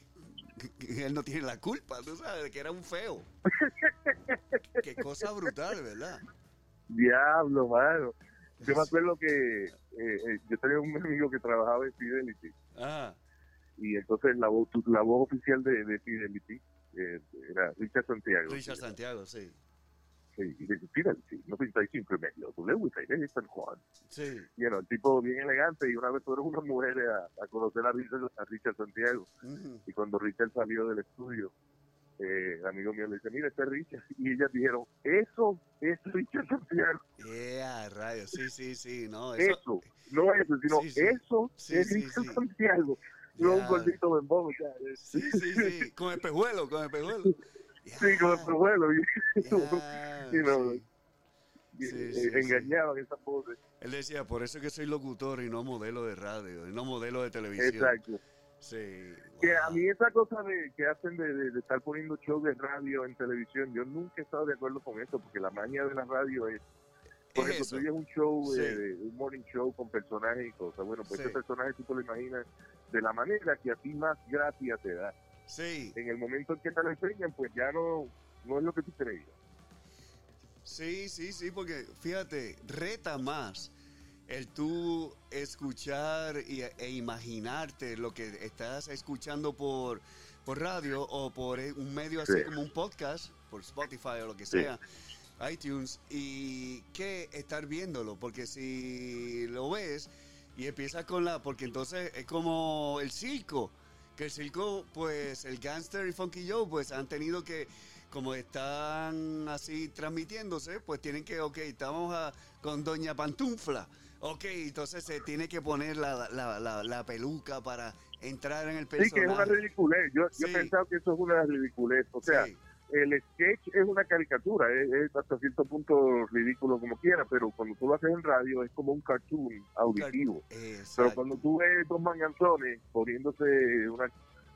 Speaker 1: él no tiene la culpa, tú sabes, de que era un feo. Qué cosa brutal, ¿verdad?
Speaker 5: Diablo, mano. Yo me acuerdo que eh, eh, yo tenía un amigo que trabajaba en Fidelity
Speaker 1: Ah,
Speaker 5: y entonces la voz, la voz oficial de, de Fidelity eh, era Richard Santiago.
Speaker 1: Richard Santiago, sí.
Speaker 5: Sí, y dice, Fidelity, 95 y medio, W, San Juan.
Speaker 1: Sí.
Speaker 5: Y bueno, el tipo bien elegante y una vez fueron unas mujeres a, a conocer a Richard, a Richard Santiago y cuando Richard salió del estudio, eh, el amigo mío le dice, mira, este es Richard. Y ellas dijeron, eso es Richard Santiago.
Speaker 1: Yeah, rayos, sí, sí, sí, no, eso,
Speaker 5: Eso, no eso, sino
Speaker 1: Sí, sí.
Speaker 5: eso
Speaker 1: Sí,
Speaker 5: es
Speaker 1: sí,
Speaker 5: Richard
Speaker 1: sí.
Speaker 5: Santiago. No un
Speaker 1: Ya.
Speaker 5: gordito bembón, es-
Speaker 1: sí, sí, sí, con espejuelo, con espejuelo.
Speaker 5: sí, con el vuelo. Y,
Speaker 1: Ya,
Speaker 5: y no,
Speaker 1: sí. Sí,
Speaker 5: eh,
Speaker 1: sí, sí.
Speaker 5: engañaban esas voces.
Speaker 1: Él decía, por eso que soy locutor y no modelo de radio, y no modelo de televisión.
Speaker 5: Exacto.
Speaker 1: Sí.
Speaker 5: Que a mí esa cosa de que hacen de, de- de estar poniendo shows de radio en televisión, yo nunca he estado de acuerdo con eso, porque la maña de la radio es, por
Speaker 1: Es
Speaker 5: ejemplo, tú un show,
Speaker 1: Sí.
Speaker 5: eh, un morning show con personajes y cosas, bueno, pues
Speaker 1: Sí.
Speaker 5: ese personaje tú te lo imaginas de la manera que a ti más gracia te da.
Speaker 1: Sí,
Speaker 5: En el momento en que te lo enseñan, pues ya no, no es lo que tú creías.
Speaker 1: sí, sí, sí, porque fíjate, reta más el tú escuchar y, e imaginarte lo que estás escuchando por, por radio o por eh, un medio así
Speaker 5: Sí.
Speaker 1: como un podcast, por Spotify o lo que
Speaker 5: Sí.
Speaker 1: sea, iTunes, y que estar viéndolo, porque si lo ves y empiezas con la, porque entonces es como el circo, que el circo, pues el Gangster y Funky Joe, pues han tenido que, como están así transmitiéndose, pues tienen que, ok, estamos a- con Doña Pantufla. Ok, entonces se tiene que poner la, la, la, la peluca para entrar en el
Speaker 5: Sí, que es una
Speaker 1: personaje.
Speaker 5: ridiculez. Yo, yo he pensado que eso es una ridiculez. O sea,
Speaker 1: Sí,
Speaker 5: el sketch es una caricatura, es, es hasta cierto punto ridículo como quiera, pero cuando tú lo haces en radio es como un cartoon auditivo. Pero cuando tú ves dos manganzones poniéndose una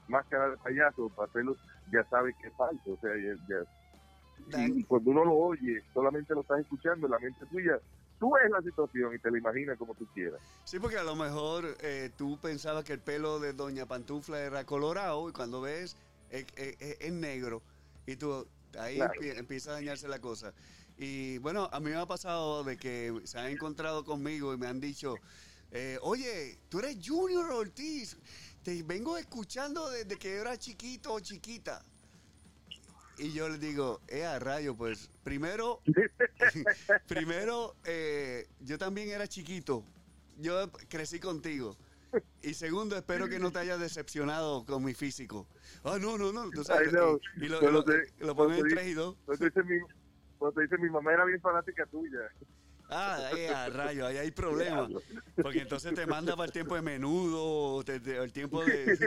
Speaker 5: máscara de payaso para hacerlo, ya sabes que es falso. O sea, ya, ya-
Speaker 1: Dan-
Speaker 5: y, y cuando uno lo oye, solamente lo estás escuchando en la mente tuya. Tú ves la situación y te la imaginas como tú quieras.
Speaker 1: Sí, porque a lo mejor eh, tú pensabas que el pelo de Doña Pantufla era colorado y cuando ves es, es- es- es negro y tú ahí
Speaker 5: Claro.
Speaker 1: empieza a dañarse la cosa. Y bueno, a mí me ha pasado de que se han encontrado conmigo y me han dicho, eh, oye, tú eres Junior Ortiz, te vengo escuchando desde que era chiquito o chiquita. Y yo les digo, eh, a rayo, pues primero Primero, eh, yo también era chiquito. Yo crecí contigo. Y segundo, espero que no te hayas decepcionado con mi físico. Ah, no, no, no. Tú sabes.
Speaker 5: Ay, no.
Speaker 1: Y, y lo, lo,
Speaker 5: lo
Speaker 1: lo ponen en
Speaker 5: Cuando
Speaker 1: 3 y 2.
Speaker 5: Cuando te dice mi, cuando te dice mi mamá era bien fanática tuya.
Speaker 1: Ah, eh, a rayo, ahí hay problemas. Porque entonces te manda para el tiempo de menudo, o te- te- el tiempo de.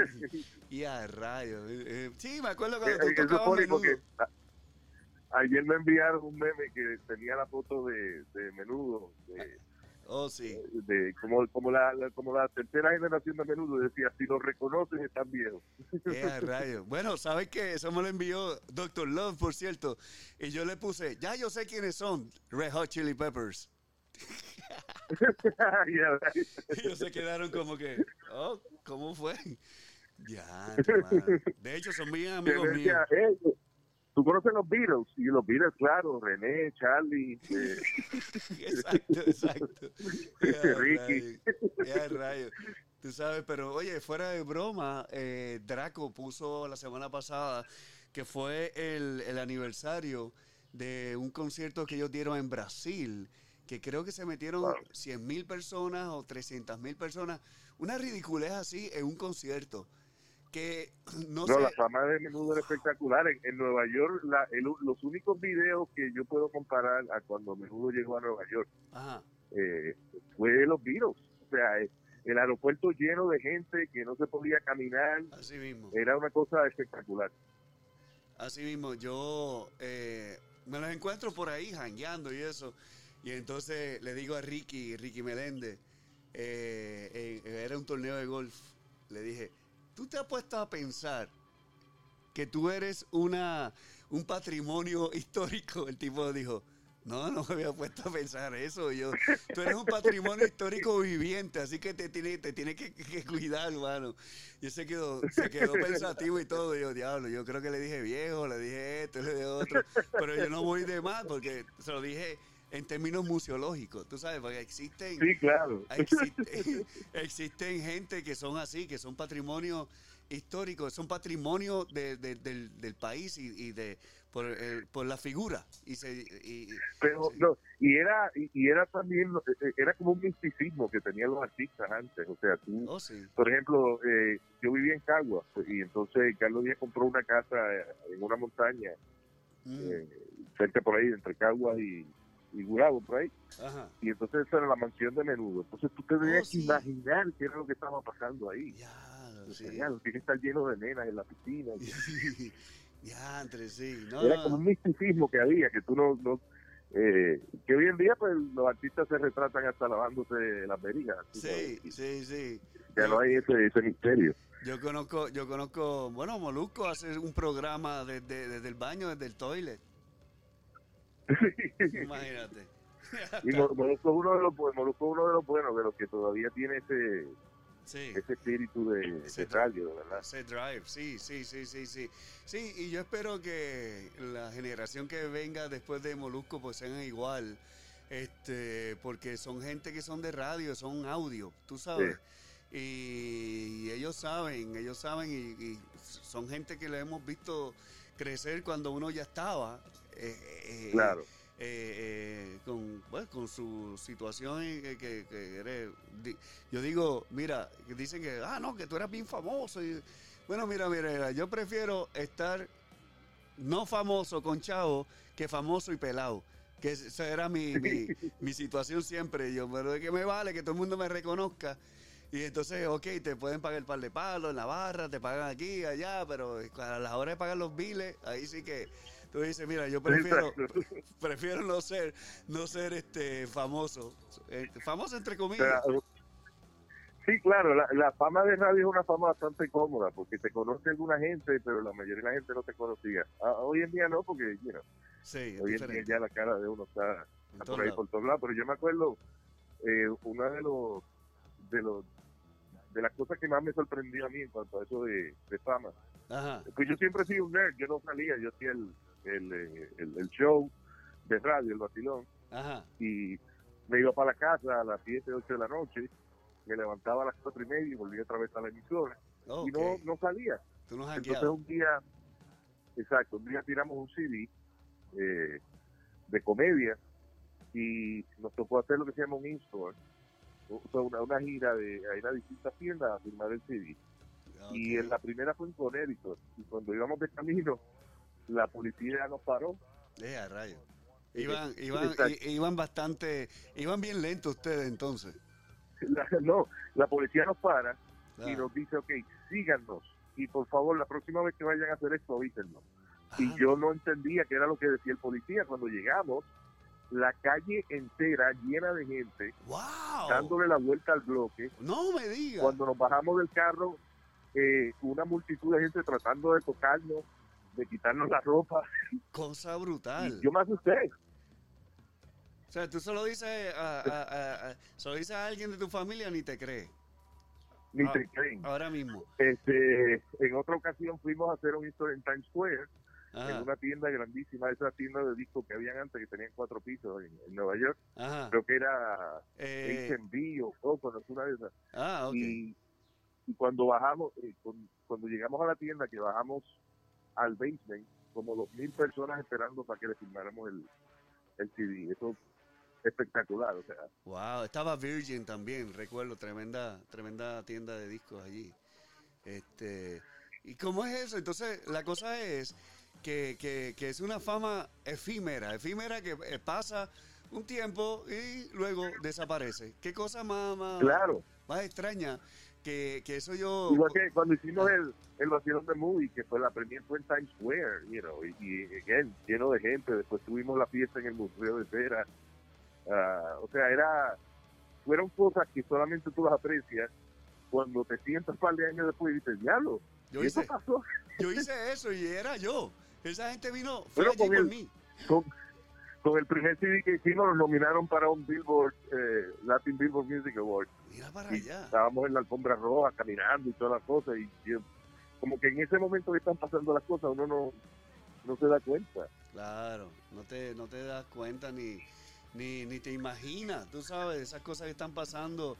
Speaker 1: Y a rayo. eh, eh, sí, me acuerdo cuando
Speaker 5: Eh,
Speaker 1: tú
Speaker 5: Eso
Speaker 1: tocabas
Speaker 5: pone
Speaker 1: menudo.
Speaker 5: porque a- ayer me enviaron un meme que tenía la foto de, de menudo, de,
Speaker 1: Oh, sí.
Speaker 5: de como, como, la, la- como la tercera generación de menudo, decía, si lo reconoces están viejos.
Speaker 1: A rayo. Bueno, ¿sabes qué? Eso me lo envió Dr. Love, por cierto. Y yo le puse, ya yo sé quiénes son, Red Hot Chili Peppers. Ellos se quedaron como que, oh, ¿cómo fue? Ya. De hecho, son bien amigos míos.
Speaker 5: decía, "Eh, ¿Tú conoces los Beatles? Y los Beatles, claro, René, Charlie, eh,
Speaker 1: Exacto, exacto. Ya,
Speaker 5: Ricky.
Speaker 1: rayo. Ya, rayo. Tú sabes, pero oye, fuera de broma, eh, Draco puso la semana pasada que fue el, el aniversario de un concierto que ellos dieron en Brasil, que creo que se metieron. 100 mil personas o 300 mil personas. Una ridiculez así en un concierto. que no,
Speaker 5: No,
Speaker 1: sé.
Speaker 5: la fama de menudo era espectacular. En, en Nueva York, la- el- los únicos videos que yo puedo comparar a cuando menudo llegó a Nueva York
Speaker 1: Ajá.
Speaker 5: eh, fue los virus. O sea, eh, el aeropuerto lleno de gente que no se podía caminar.
Speaker 1: Así mismo.
Speaker 5: Era una cosa espectacular.
Speaker 1: Así mismo, yo eh, me los encuentro por ahí jangueando y eso. Y entonces le digo a Ricky, Ricky Meléndez, eh, eh, era un torneo de golf. Le dije, ¿tú te has puesto a pensar que tú eres una un patrimonio histórico? El tipo dijo, no, no me había puesto a pensar eso. Yo, tú eres un patrimonio histórico viviente, así que te tiene, te tiene que, que cuidar, hermano. Y se quedó, se quedó pensativo y todo. Yo, diablo, yo creo que le dije viejo, le dije esto, le dije otro. Pero yo no voy de más porque se lo dije en términos museológicos, tú sabes, porque existen,
Speaker 5: Sí, claro.
Speaker 1: existe- existen gente que son así, que son patrimonio histórico, son patrimonio de- de- del, del país y, y de por, el- por la figura. Y se, y-
Speaker 5: no, era y, y era también eh, era como un misticismo que tenían los artistas antes, o sea, tú
Speaker 1: oh, sí.
Speaker 5: por ejemplo, eh, yo vivía en Cagua y entonces Carlos Díaz compró una casa eh, en una montaña
Speaker 1: Mm,
Speaker 5: eh, cerca por ahí entre Caguas y, y Gurabo por ahí
Speaker 1: Ajá.
Speaker 5: y entonces esa era la mansión de Menudo. Entonces tú te tenías
Speaker 1: Oh, sí.
Speaker 5: que imaginar qué era lo que estaba pasando ahí.
Speaker 1: Ya,
Speaker 5: O
Speaker 1: sí.
Speaker 5: sea, ya, tiene que estar lleno de nenas en la piscina.
Speaker 1: ya, entre sí. No,
Speaker 5: Era
Speaker 1: no.
Speaker 5: como un misticismo que había, que tú no... no eh, que hoy en día pues los artistas se retratan hasta lavándose las verigas.
Speaker 1: Sí, sí, sí.
Speaker 5: Ya no hay ese, ese misterio.
Speaker 1: Yo conozco, yo conozco, bueno, Molusco hace un programa desde, desde el baño, desde el toilet. Imagínate.
Speaker 5: y Mo- Molusco es uno de los Molusco uno de los buenos, de los que todavía tiene ese,
Speaker 1: Sí.
Speaker 5: ese espíritu de,
Speaker 1: Ese
Speaker 5: de radio, verdad.
Speaker 1: Ese drive, sí, sí, sí, sí, sí. Sí, y yo espero que la generación que venga después de Molusco pues sean igual. Este, porque son gente que son de radio, son audio, tú sabes. Y, ellos saben, ellos saben y, y son gente que le hemos visto crecer cuando uno ya estaba. Eh,
Speaker 5: Claro.
Speaker 1: eh, eh, con, bueno, con su situación eh, que, que eres, di- yo digo, mira, dicen que, ah, no, que tú eras bien famoso. Y, bueno, mira, mira, yo prefiero estar no famoso con chavo que famoso y pelado. Que esa era mi, mi, mi situación siempre. Yo, pero de que me vale que todo el mundo me reconozca. Y entonces, ok, te pueden pagar el par de palos en la barra, te pagan aquí, allá, pero a la hora de pagar los biles, ahí sí que tú dices, mira, yo prefiero, prefiero no ser, no ser este famoso. Eh, famoso entre comillas.
Speaker 5: sí, claro, la, la fama de radio es una fama bastante cómoda, porque te conoce alguna gente, pero la mayoría de la gente no te conocía. Ah, hoy en día no, porque you know,
Speaker 1: sí, es
Speaker 5: hoy en día ya la cara de uno está, por ahí por todos lados. Pero yo me acuerdo, eh, una de los, de los de las cosas que más me sorprendió a mí en cuanto a eso de, de fama.
Speaker 1: Ajá.
Speaker 5: Pues yo siempre he sido un nerd, yo no salía, yo hacía el, el, eh, el, el show de radio, el vacilón,
Speaker 1: Ajá.
Speaker 5: y me iba para la casa a las 7, 8 de la noche, me levantaba a las 4 y media y volvía otra vez a la emisora, y no, no salía.
Speaker 1: Tú
Speaker 5: Entonces un día, exacto, un día tiramos un CD eh, de comedia y nos tocó hacer lo que se llama un in-store, o sea, una, una gira de a ir a distintas tiendas a firmar el CD. Y en la primera fue en Connecticut. Y cuando íbamos de camino, la policía nos paró.
Speaker 1: A rayo. Iban, iban, iban bastante, iban bien lentos ustedes entonces.
Speaker 5: La- no, la policía nos para y
Speaker 1: Ah.
Speaker 5: nos dice, ok, síganos. Y por favor, la próxima vez que vayan a hacer esto, avísennos. Y
Speaker 1: Ah.
Speaker 5: yo no entendía qué era lo que decía el policía. Cuando llegamos, la calle entera llena de gente,
Speaker 1: ¡Wow!
Speaker 5: dándole la vuelta al bloque.
Speaker 1: No me digas.
Speaker 5: Cuando nos bajamos del carro, eh, una multitud de gente tratando de tocarnos, de quitarnos la ropa.
Speaker 1: Cosa brutal.
Speaker 5: Y yo me asusté.
Speaker 1: O sea, tú solo dices a, a- a- solo dices a alguien de tu familia ni te cree.
Speaker 5: Ni
Speaker 1: Ah.
Speaker 5: te creen.
Speaker 1: Ahora mismo.
Speaker 5: Este, en otra ocasión fuimos a hacer un historia en Times Square,
Speaker 1: Ajá.
Speaker 5: en una tienda grandísima, esa tienda de discos que habían antes, que tenían cuatro pisos en, en Nueva York.
Speaker 1: Ajá.
Speaker 5: Creo que era
Speaker 1: Eh,
Speaker 5: H&B o Coconut, una de esas.
Speaker 1: ah, ok.
Speaker 5: Y, y cuando bajamos, eh, con- cuando llegamos a la tienda, que bajamos al basement, como dos mil personas esperando para que le firmáramos el, el CD. Eso espectacular, o sea,
Speaker 1: Wow, estaba Virgin también, recuerdo, tremenda, tremenda tienda de discos allí. Este, ¿Y cómo es eso? Entonces, la cosa es que, que, que es una fama efímera, efímera que eh, pasa un tiempo y luego desaparece. ¿Qué cosa más, más,
Speaker 5: Claro.
Speaker 1: más extraña que, que eso yo...
Speaker 5: Igual que cuando hicimos el, el vacilón de movie, que fue la premier fue en Times Square, you know, y, y again, lleno de gente. Después tuvimos la fiesta en el Museo de Cera. Ah, o sea, era fueron cosas que solamente tú las aprecias cuando te sientas un par de años después y dices, diablo,
Speaker 1: Yo
Speaker 5: ¿y eso pasó?
Speaker 1: Yo hice eso y era yo. Esa gente vino, fue
Speaker 5: Pero
Speaker 1: allí
Speaker 5: con
Speaker 1: por
Speaker 5: el-
Speaker 1: mí.
Speaker 5: Con, con el primer CD que hicimos nos nominaron para un Billboard, eh, Latin Billboard Music Award.
Speaker 1: Mira para
Speaker 5: y
Speaker 1: allá.
Speaker 5: estábamos en la alfombra roja caminando y todas las cosas y yo- como que en ese momento que están pasando las cosas uno no no se da cuenta
Speaker 1: Claro, no te, no te das cuenta ni, ni, ni te imaginas, tú sabes, esas cosas que están pasando.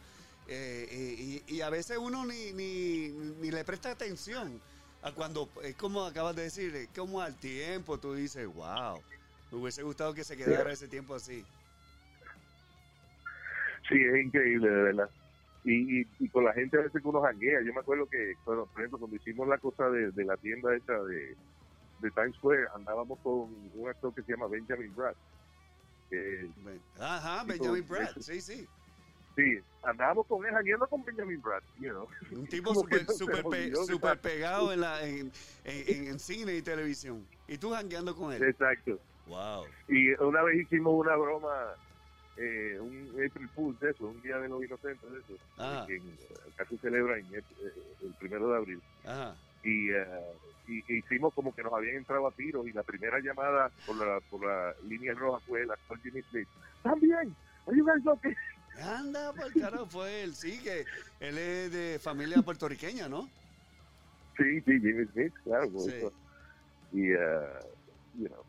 Speaker 1: eh, y, y a veces uno ni, ni, ni le presta atención a cuando, es como acabas de decir, es como al tiempo tú dices, wow, me hubiese gustado que se quedara ese tiempo así.
Speaker 5: sí es increíble de verdad y, y, y con la gente a veces que uno janguea yo me acuerdo que bueno, por ejemplo cuando hicimos la cosa de, de la tienda esta de, de Times Square andábamos con un actor que se llama Benjamin
Speaker 1: Ben- Ajá, Benjamin Pratt,
Speaker 5: eso.
Speaker 1: sí, sí.
Speaker 5: sí andábamos con él jangueando con Benjamin Bratt you know.
Speaker 1: Un tipo súper super, pe- super pegado en, la, en, en- en cine y televisión. Y tú jangueando con él.
Speaker 5: exacto
Speaker 1: Wow.
Speaker 5: Y una vez hicimos una broma, eh, un April Fool de eso, un día de los inocentes de eso,
Speaker 1: Ah.
Speaker 5: que en- acá se celebra en el, eh, el primero de abril.
Speaker 1: Ajá.
Speaker 5: Y, eh, y- y hicimos como que nos habían entrado a tiros y la primera llamada por la, por la línea roja fue el actor Jimmy Smith. También, are you guys okay?
Speaker 1: Anda, por carajo, fue él. Sí, que él es de familia puertorriqueña, ¿no?
Speaker 5: Sí, sí, Jimmy Smith, claro.
Speaker 1: Sí.
Speaker 5: eso. Y, eh, you know,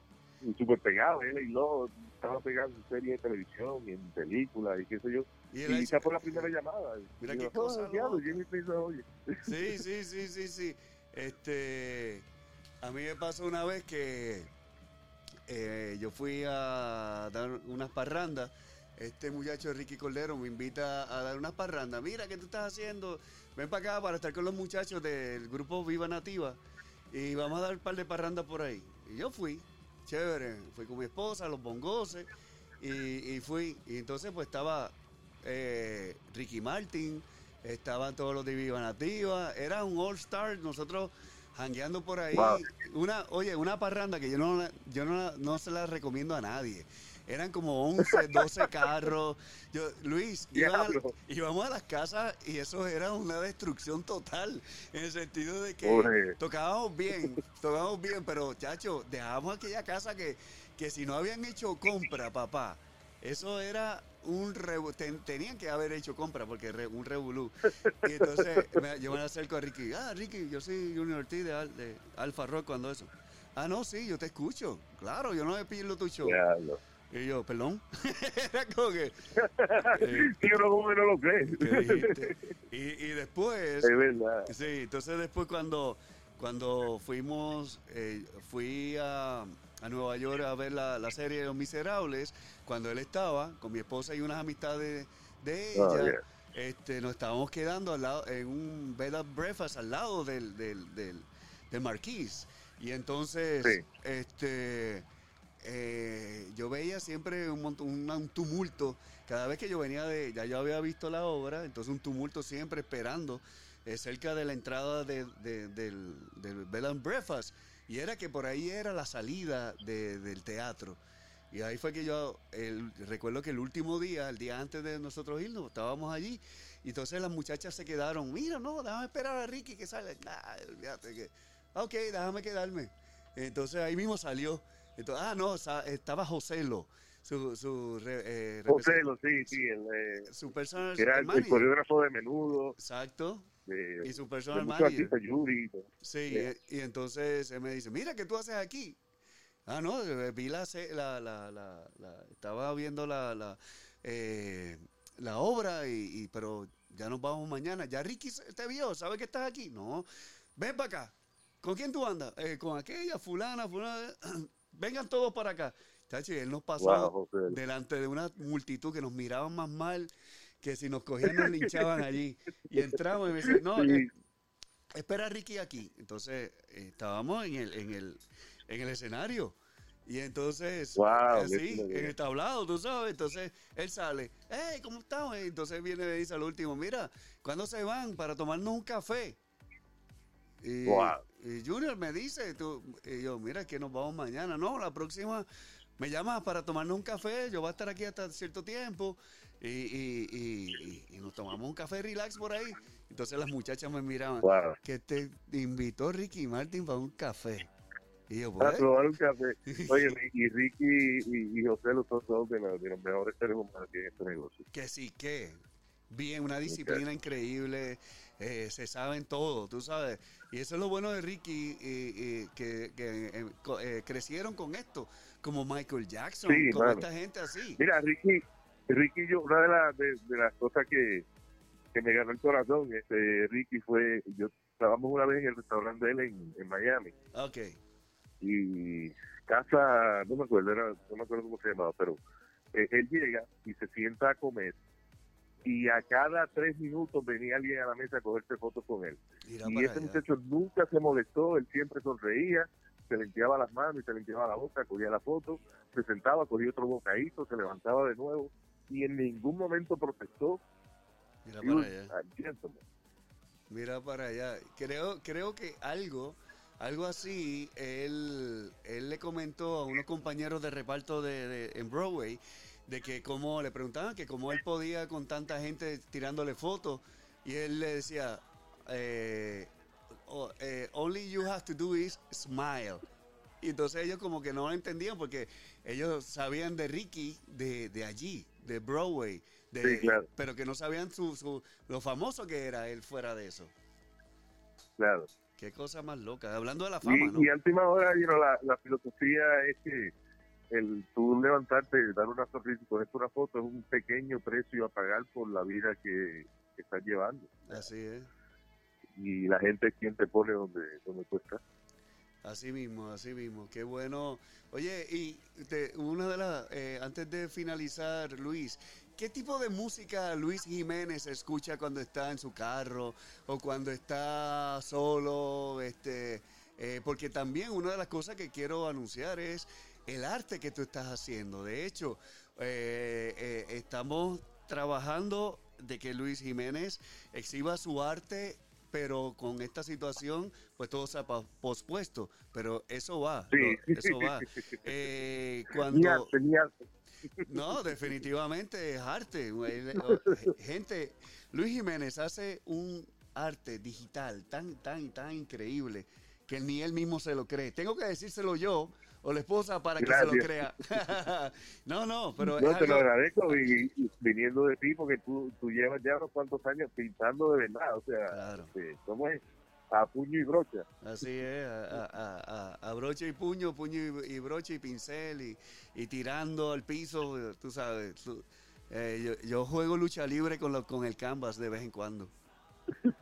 Speaker 5: súper pegado, él y lo estaba pegado en series de televisión y en películas y qué sé yo.
Speaker 1: Y
Speaker 5: Y fue la primera llamada.
Speaker 1: Mira qué cosa
Speaker 5: "Oh, diablo,
Speaker 1: loca".
Speaker 5: Jimmy Smith se oye.
Speaker 1: Sí, sí, sí, sí, sí. Este, a mí me pasó una vez que eh, yo fui a dar unas parrandas. Este muchacho Ricky Cordero me invita a dar unas parrandas. Mira, ¿qué tú estás haciendo? Ven para acá para estar con los muchachos del grupo Viva Nativa y vamos a dar un par de parrandas por ahí. Y yo fui, chévere. Fui con mi esposa, los bongoses y, y fui. Y entonces pues estaba eh, Ricky Martin, estaban todos los de Viva Nativa, era un all star, nosotros jangueando por ahí.
Speaker 5: Wow.
Speaker 1: Una, oye, una parranda que yo no yo no, no se la recomiendo a nadie. Eran como 11, 12 carros. Yo, Luis, a- íbamos a las casas y eso era una destrucción total. En el sentido de que
Speaker 5: Pobre.
Speaker 1: tocábamos bien, tocábamos bien, pero chacho, dejábamos aquella casa que, que si no habían hecho compra, papá, eso era un ten- tenían que haber hecho compra porque re- un revolú. Y entonces me- yo me acerco a Ricky, ah, Ricky, yo soy Junior Ortiz de, Al- de Alfa Rock cuando eso. Ah, no, sí, yo te escucho. Claro, yo no me pillo tu show.
Speaker 5: Diablo.
Speaker 1: Y yo, perdón. Era como que. eh,
Speaker 5: Sí, uno como no lo cree.
Speaker 1: Y, y después.
Speaker 5: Es verdad.
Speaker 1: Sí, entonces después cuando, cuando fuimos, eh, fui a, a Nueva York a ver la, la serie de Los Miserables, cuando él estaba con mi esposa y unas amistades de ella,
Speaker 5: Oh, yeah.
Speaker 1: este, nos estábamos quedando al lado, en un bed and breakfast al lado del, del, del, del Marquís. Y entonces,
Speaker 5: Sí.
Speaker 1: este, eh, yo veía siempre un, montón- un, un tumulto. Cada vez que yo venía de, ya yo había visto la obra, entonces un tumulto siempre esperando eh, cerca de la entrada de- de- del, del Bed and Breakfast. Y era que por ahí era la salida de- del teatro. Y ahí fue que yo el- recuerdo que el último día, el día antes de nosotros irnos, estábamos allí. Y entonces las muchachas se quedaron, mira, no, déjame esperar a Ricky que salga. Nah, olvídate que, ok, déjame quedarme. Entonces ahí mismo salió. Entonces, ah, no, estaba Joselo, su, su, re- eh,
Speaker 5: José, lo sí, sí, el, eh,
Speaker 1: su personal
Speaker 5: era el, coreógrafo de menudo,
Speaker 1: Exacto.
Speaker 5: de,
Speaker 1: Y su
Speaker 5: de
Speaker 1: personal manager.
Speaker 5: artistas, Yuri.
Speaker 1: Sí,
Speaker 5: Yeah.
Speaker 1: y, y entonces él me dice, mira, ¿qué tú haces aquí? Ah, no, eh, vi la, la, la, la, la- estaba viendo la, la, eh, la obra, y, y- pero ya nos vamos mañana. Ya Ricky te vio, ¿sabe que estás aquí? No, ven para acá. ¿Con quién tú andas? "Eh, con aquella, fulana, fulana. Vengan todos para acá. Chacho, y él nos
Speaker 5: Wow, José.
Speaker 1: delante de una multitud que nos miraban más mal que si nos cogían nos linchaban allí. Y entramos y me dice, no,
Speaker 5: Sí.
Speaker 1: eh, espera Ricky aquí. Entonces, eh, estábamos en el, en el, en el escenario. Y entonces,
Speaker 5: Wow, chulo,
Speaker 1: en el tablado, tú sabes. Entonces, él sale, hey, ¿cómo estamos? Y entonces viene y dice al último, mira, ¿cuándo se van para tomarnos un café? Y,
Speaker 5: Wow.
Speaker 1: Y Junior me dice, tú, y yo, mira, que nos vamos mañana. No, la próxima me llamas para tomarnos un café. Yo voy a estar aquí hasta cierto tiempo. Y, y, y- y- y nos tomamos un café relax por ahí. Entonces las muchachas me miraban,
Speaker 5: Wow.
Speaker 1: que te invitó Ricky Martin para un café. Y yo,
Speaker 5: Para
Speaker 1: pues,
Speaker 5: probar un café. Oye, y Ricky y, José los dos son de los, de los mejores seres humanos que en este negocio.
Speaker 1: que sí, que bien, una disciplina increíble, eh, se saben todo, tú sabes. Y eso es lo bueno de Ricky, y- y que, que, eh, eh, crecieron con esto, como Michael Jackson,
Speaker 5: Sí,
Speaker 1: como
Speaker 5: mano.
Speaker 1: esta gente así.
Speaker 5: Mira, Ricky, Ricky yo, una de, las de, de las cosas que, que me ganó el corazón, este, Ricky fue, yo trabajamos una vez en el restaurante de él en, en Miami
Speaker 1: Ok,
Speaker 5: y casa, no me acuerdo, era, no me acuerdo cómo se llamaba, pero eh, él llega y se sienta a comer y a cada tres minutos venía alguien a la mesa a cogerse fotos con él.
Speaker 1: mira
Speaker 5: Y ese
Speaker 1: allá.
Speaker 5: muchacho nunca se molestó, él siempre sonreía, se limpiaba las manos y se limpiaba la boca, cogía la foto, se sentaba, cogía otro bocadito, se levantaba de nuevo y en ningún momento protestó.
Speaker 1: Mira para allá. Mira para allá. Creo, creo que algo, algo así, él, él le comentó a unos compañeros de reparto de, de- en Broadway, de que como le preguntaban que cómo él podía con tanta gente tirándole fotos, y él le decía, eh, oh, eh, only you have to do is smile. Y entonces ellos como que no lo entendían porque ellos sabían de Ricky de, de allí, de Broadway, de,
Speaker 5: Sí, claro.
Speaker 1: pero que no sabían su, su, lo famoso que era él fuera de eso.
Speaker 5: Claro.
Speaker 1: Qué cosa más loca. Hablando de la fama,
Speaker 5: Y,
Speaker 1: ¿no?
Speaker 5: y a última hora, you know, la, la filosofía es que el tú levantarte, dar una sonrisa y ponerte una foto es un pequeño precio a pagar por la vida que, que estás llevando.
Speaker 1: Así es.
Speaker 5: Y la gente es quien te pone donde, donde tú estás.
Speaker 1: Así mismo, así mismo. Qué bueno. Oye, y te- una de las, eh, antes de finalizar, Luis, ¿qué tipo de música Luis Jiménez escucha cuando está en su carro o cuando está solo? Este, eh, porque también una de las cosas que quiero anunciar es el arte que tú estás haciendo. De hecho, eh, eh, estamos trabajando de que Luis Jiménez exhiba su arte pero con esta situación, pues todo se ha pospuesto. Pero eso va,
Speaker 5: Sí.
Speaker 1: lo- eso va. Eh, cuando,
Speaker 5: arte, ni arte.
Speaker 1: no, definitivamente es arte. O- Gente, Luis Jiménez hace un arte digital tan, tan, tan increíble que ni él mismo se lo cree. Tengo que decírselo yo o la esposa para que se lo crea. no, no, pero
Speaker 5: No, te lo agradezco y, viniendo de ti porque tú, tú llevas ya unos cuantos años pintando de verdad, o sea,
Speaker 1: Claro.
Speaker 5: este, ¿cómo es? A puño y brocha.
Speaker 1: Así es, a, a- a- a- a broche y puño, puño y, y broche y pincel y, y tirando al piso, eh, tú sabes. tú- eh, yo, yo juego lucha libre con, lo- con el canvas de vez en cuando.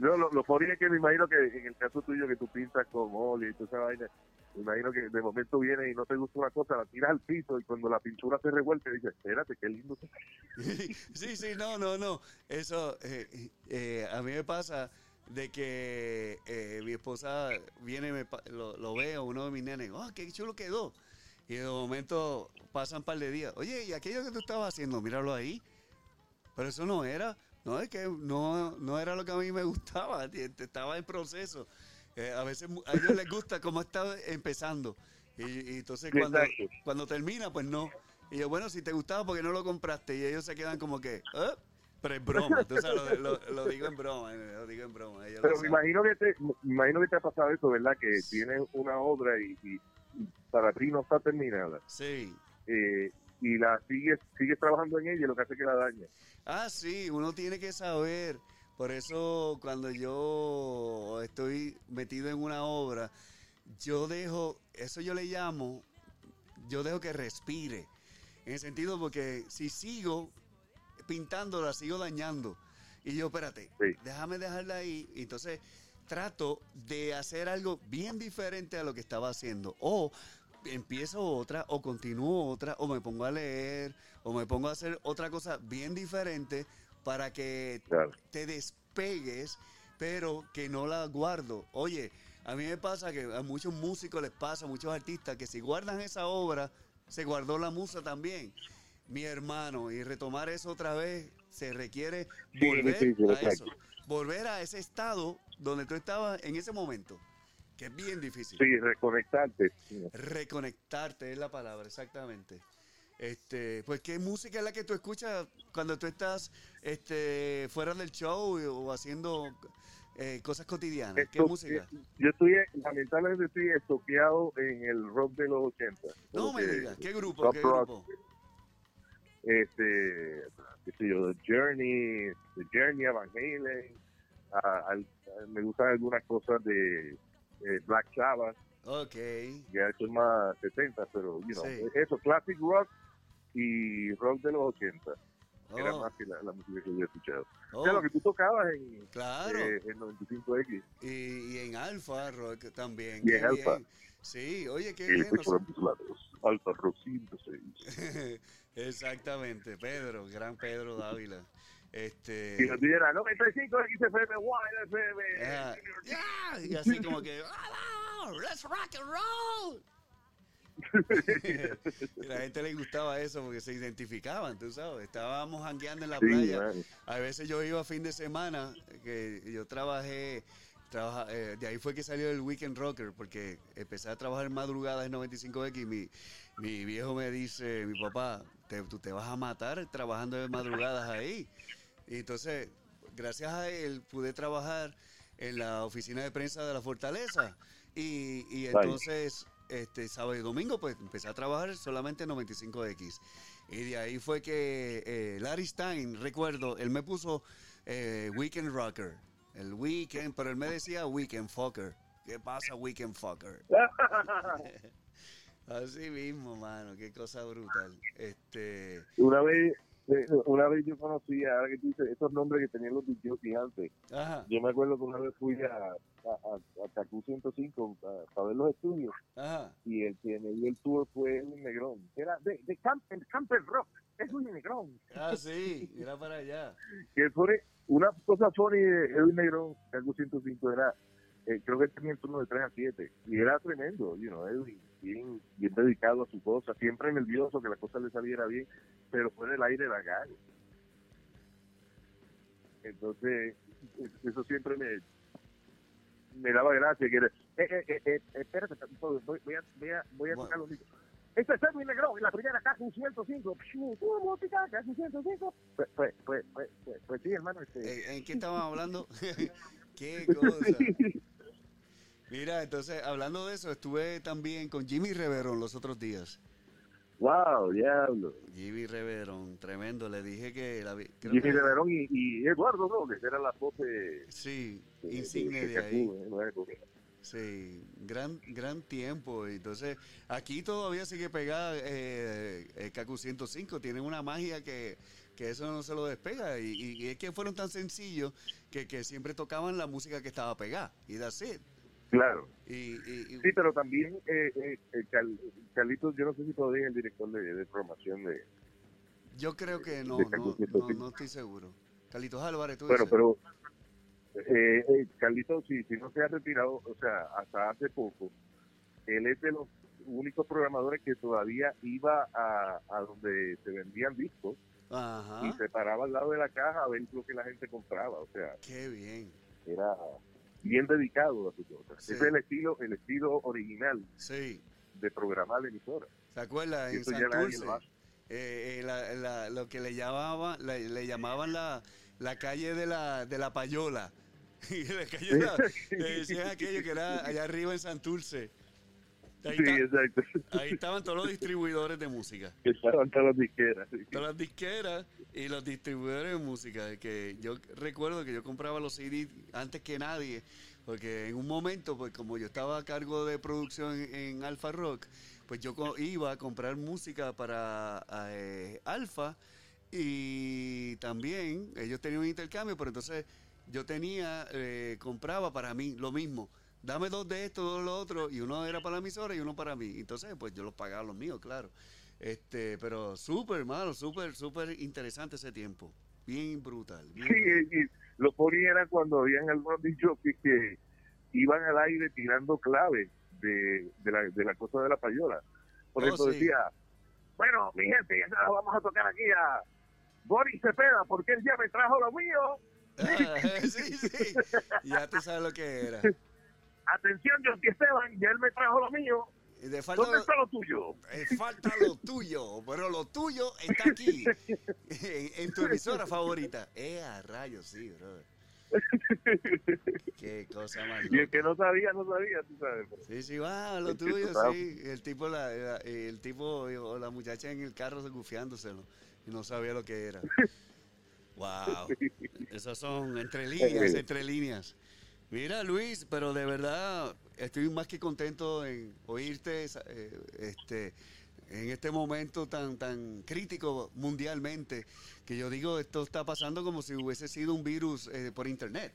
Speaker 5: No, lo, lo es que me imagino que en el caso tuyo que tú pintas con óleo y toda esa vaina, imagino que de momento viene y no te gusta una cosa, la tiras al piso y cuando la pintura se revuelve dices, espérate, qué lindo.
Speaker 1: sí, sí, no, no, no. Eso eh, eh, a mí me pasa de que eh, mi esposa viene, me lo, lo ve a uno de mis nenes, oh, qué chulo quedó. Y de momento pasan un par de días, oye, ¿y aquello que tú estabas haciendo? Míralo ahí. Pero eso no era, no es que no, no era lo que a mí me gustaba, estaba en proceso. Eh, a veces a ellos les gusta cómo está empezando. Y, y entonces cuando, cuando termina, pues no. Y yo, bueno, si te gustaba, porque no lo compraste? Y ellos se quedan como que, ¿eh? Pero es broma, lo, lo- lo digo en broma, eh, lo digo en broma. ellos
Speaker 5: Pero me imagino que te, me imagino que te ha pasado eso, ¿verdad? Que tienes una obra y, para ti no está terminada.
Speaker 1: Sí.
Speaker 5: Eh, y la sigues, sigues trabajando en ella y lo que hace que la daña.
Speaker 1: Ah, sí, uno tiene que saber. Por eso cuando yo estoy metido en una obra, yo dejo, eso yo le llamo, yo dejo que respire. En el sentido porque si sigo pintándola, sigo dañando. Y yo, espérate,
Speaker 5: Sí.
Speaker 1: déjame dejarla ahí. Entonces trato de hacer algo bien diferente a lo que estaba haciendo. O empiezo otra, o continúo otra, o me pongo a leer, o me pongo a hacer otra cosa bien diferente para que
Speaker 5: Claro.
Speaker 1: te despegues, pero que no la guardo. Oye, a mí me pasa que a muchos músicos les pasa, a muchos artistas, que si guardan esa obra, se guardó la musa también. Mi hermano, y retomar eso otra vez, se requiere
Speaker 5: Sí,
Speaker 1: volver a eso. Volver a ese estado donde tú estabas en ese momento, que es bien difícil.
Speaker 5: Sí, reconectarte.
Speaker 1: Reconectarte es la palabra, exactamente. Este, pues qué música es la que tú escuchas cuando tú estás este fuera del show o haciendo eh, cosas cotidianas. ¿Qué
Speaker 5: Esto-
Speaker 1: música?
Speaker 5: eh, Yo estoy, lamentablemente, estoy estoqueado en el rock de los 80.
Speaker 1: No me digas, ¿qué grupo? ¿Qué
Speaker 5: rock,
Speaker 1: grupo?
Speaker 5: Este, qué sé yo, The Journey, The Journey, Van Halen. me gustan algunas cosas de eh, Black Sabbath.
Speaker 1: Ok.
Speaker 5: ya eso es más 70, pero you know,
Speaker 1: Sí.
Speaker 5: eso, classic rock y rock de los 80, era
Speaker 1: Oh,
Speaker 5: más que la, la música que yo he escuchado.
Speaker 1: oh,
Speaker 5: O sea, lo que tú tocabas en,
Speaker 1: claro.
Speaker 5: eh, en 95X,
Speaker 1: Y, y en Alfa Rock también.
Speaker 5: Y en Alfa.
Speaker 1: Sí, oye, qué
Speaker 5: y
Speaker 1: bien.
Speaker 5: Alfa Rock 106.
Speaker 1: Exactamente, Pedro, gran Pedro Dávila. Este.
Speaker 5: Y nos diera 95X FM, YFM.
Speaker 1: Ah, yeah, y así como que, "Hello, let's rock and roll. Y la gente le gustaba eso porque se identificaban, tú sabes. Estábamos jangueando en la
Speaker 5: Sí,
Speaker 1: playa.
Speaker 5: man.
Speaker 1: A veces yo iba a fin de semana, que yo trabajé, trabaja- eh, de ahí fue que salió el Weekend Rocker, porque empecé a trabajar en madrugadas en 95X y mi, mi viejo me dice, mi papá, te- tú te vas a matar trabajando de madrugadas ahí. Y entonces, gracias a él, pude trabajar en la oficina de prensa de la Fortaleza. Y, y entonces, este sábado y domingo, pues empecé a trabajar solamente en 95X. Y de ahí fue que eh, Larry Stein, recuerdo, él me puso eh, Weekend Rocker. El weekend, pero él me decía Weekend Fucker. ¿Qué pasa, Weekend Fucker? Así mismo, mano, qué cosa brutal. Este,
Speaker 5: una vez una vez yo conocí, ahora que tú dices, esos nombres que tenían los DJs antes.
Speaker 1: ajá,
Speaker 5: Yo me acuerdo que una vez fui a, a, a, a Kaku 105 a, a ver los estudios
Speaker 1: ajá.
Speaker 5: y el que me dio el tour fue Edwin Negrón. Era de, de camp, el Camper Rock, Edwin Negrón.
Speaker 1: Ah, sí, mira para allá.
Speaker 5: Que fue una cosa funny de Edwin Negrón, Kaku 105 era, eh, creo que tenía el turno de 3 a 7 y era tremendo, you know, Edwin, bien, bien dedicado a su cosa, siempre nervioso que la cosa le saliera bien, pero fuera del aire gana. Entonces, eso siempre me, me daba gracia. Que era, eh, eh, eh, eh, espérate, voy, voy a, voy a, voy a
Speaker 1: Bueno.
Speaker 5: tocar los discos. Este es Edwin Negrón, en la primera caja un 105. Pshu, ¿Tu música? Caja un 105. Pues, pues, pues, pues, pues, pues sí, hermano. Este,
Speaker 1: ¿En qué estaban hablando? qué cosa. Mira, entonces, hablando de eso, estuve también con Jimmy Reverón los otros días.
Speaker 5: wow, diablo.
Speaker 1: Jimmy Reverón, tremendo. Le dije que la vi- creo
Speaker 5: Jimmy
Speaker 1: que-
Speaker 5: Reverón y, y Eduardo Robles, era la voz de...
Speaker 1: Sí,
Speaker 5: de-
Speaker 1: insigne
Speaker 5: de
Speaker 1: de ahí.
Speaker 5: eh, no
Speaker 1: Sí, gran gran tiempo. Entonces, aquí todavía sigue pegada eh, eh, Kaku 105. Tienen una magia que, que eso no se lo despega. Y, y- y es que fueron tan sencillos que, que siempre tocaban la música que estaba pegada. Y that's it.
Speaker 5: Claro.
Speaker 1: Y, y- y-
Speaker 5: Sí, pero también eh, eh, eh, Cal- Carlitos, yo no sé si todavía es el director de, de programación de...
Speaker 1: yo creo que no, no,
Speaker 5: Kaku
Speaker 1: no,
Speaker 5: 105.
Speaker 1: no estoy seguro. Carlitos Álvarez, tú
Speaker 5: Bueno,
Speaker 1: dices.
Speaker 5: pero eh, eh, Carlitos, si, si no se ha retirado, o sea, hasta hace poco, él es de los únicos programadores que todavía iba a, a donde se vendían discos y
Speaker 1: Ajá.
Speaker 5: se paraba al lado de la caja a ver lo que la gente compraba. O sea,
Speaker 1: Qué bien.
Speaker 5: era bien dedicado a su cosa.
Speaker 1: Sí.
Speaker 5: Ese es el estilo, el estilo original
Speaker 1: Sí.
Speaker 5: de programar la emisora.
Speaker 1: ¿Se acuerda? En
Speaker 5: nadie
Speaker 1: Santurce.
Speaker 5: lo
Speaker 1: eh, eh, la- la- lo que le llamaban, la- le llamaban la, la calle de la, de la payola. Y la calle de la, le decían aquello que era allá arriba en Santurce. Ahí,
Speaker 5: Sí,
Speaker 1: está-
Speaker 5: exacto.
Speaker 1: ahí estaban todos los distribuidores de música.
Speaker 5: Estaban todas las disqueras. sí.
Speaker 1: Todas las disqueras y los distribuidores de música. Que yo recuerdo que yo compraba los CDs antes que nadie. Porque en un momento, pues como yo estaba a cargo de producción en, Alfa Rock, pues yo iba a comprar música para eh, Alfa y también ellos tenían un intercambio, pero entonces yo tenía, eh, compraba para mí lo mismo. Dame dos de esto, dos de lo otro, y uno era para la emisora y uno para mí. Entonces, pues yo los pagaba los míos, claro. Este, pero súper, malo, súper, súper interesante ese tiempo. Bien brutal. bien
Speaker 5: Sí, y lo ponía era cuando habían algunos dichos que, iban al aire tirando claves de, de, la, de la cosa de la payola. Por eso oh, decía, bueno, mi gente, ya vamos a tocar aquí a Boris Cepeda, porque él ya me trajo lo mío.
Speaker 1: Ah, sí, sí, ya tú sabes lo que era.
Speaker 5: Atención, John Esteban, ya él me trajo lo mío. ¿Dónde está lo tuyo?
Speaker 1: Eh, falta lo tuyo, pero lo tuyo está aquí, en, tu emisora favorita. Eh, a rayos, sí, brother. Qué cosa más.
Speaker 5: Y el que no sabía, no sabía, tú sabes.
Speaker 1: Sí, sí, va, lo tuyo, sí. El tipo, la, el tipo o la muchacha en el carro gufiándoselo y no sabía lo que era. Wow. Esas son entre líneas, entre líneas. Mira, Luis, pero de verdad estoy más que contento en oírte eh, este, en este momento tan, tan crítico mundialmente, que yo digo, esto está pasando como si hubiese sido un virus eh, por internet.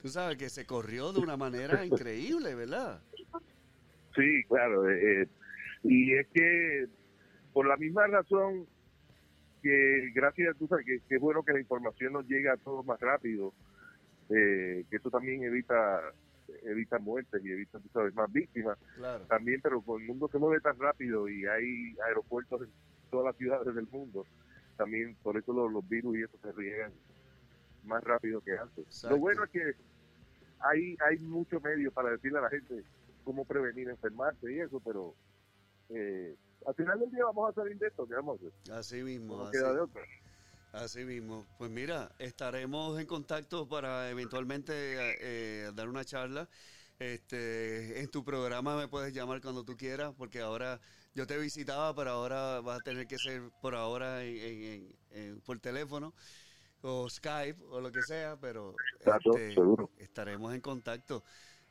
Speaker 1: Tú sabes que se corrió de una manera increíble, ¿verdad?
Speaker 5: Sí, claro. Eh, y es que por la misma razón que gracias, tú sabes que, que es bueno que la información nos llegue a todos más rápido eh, que eso también evita evita muertes y evita sabes, más víctimas. También pero con el mundo se mueve tan rápido y hay aeropuertos en todas las ciudades del mundo también por eso los, virus y eso se riegan más rápido que antes. Lo bueno es que hay hay muchos medios para decirle a la gente cómo prevenir enfermarse y eso pero eh, al final del día vamos a salir de esto digamos
Speaker 1: así mismo así. queda de otra Así mismo. Pues mira, estaremos en contacto para eventualmente eh, dar una charla. Este, en tu programa me puedes llamar cuando tú quieras, porque ahora yo te visitaba, pero ahora vas a tener que ser por ahora por teléfono o Skype o lo que sea, pero este, estaremos en contacto.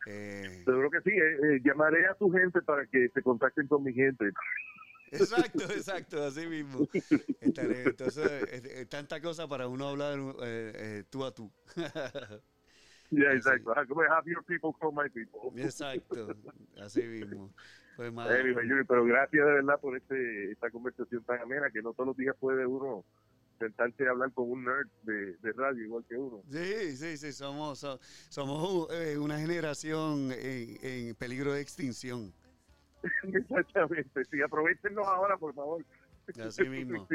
Speaker 5: Eh, seguro que sí, eh, eh, llamaré a tu gente para que se contacten con mi gente.
Speaker 1: Exacto, exacto, así mismo. Entonces, tanta cosa para uno hablar eh, eh, tú a tú.
Speaker 5: Yeah, exacto. Have your people call my people.
Speaker 1: Exacto, así mismo. Pues,
Speaker 5: pero gracias de verdad por este, esta conversación tan amena que no todos los días puede uno sentarse a hablar con un nerd de, de, radio igual que uno.
Speaker 1: Sí, sí, sí, somos, somos eh, una generación en, en peligro de extinción.
Speaker 5: Exactamente, sí, aprovechenos ahora, por favor.
Speaker 1: Así mismo.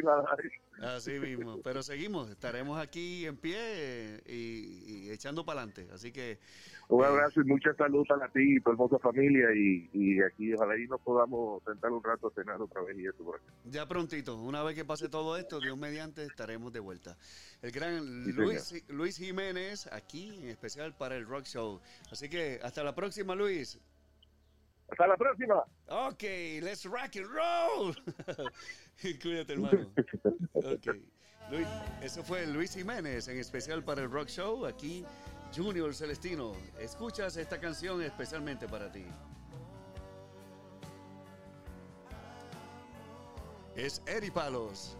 Speaker 1: Así mismo. Pero seguimos, estaremos aquí en pie y, echando para adelante. Así que.
Speaker 5: Un eh, abrazo y mucha salud para ti y tu hermosa familia. Y, y aquí, ojalá y nos podamos sentar un rato a cenar otra vez y eso
Speaker 1: Ya prontito, una vez que pase todo esto, Dios mediante, estaremos de vuelta. El gran Luis, Luis Jiménez, aquí en especial para el Rock Show. Así que hasta la próxima, Luis.
Speaker 5: Hasta la próxima.
Speaker 1: Ok, let's rock and roll. Cuídate, hermano. Ok. Luis, eso fue Luis Jiménez, en especial para el Rock Show. Aquí, Junior Celestino. Escuchas esta canción especialmente para ti. Es Eri Palos.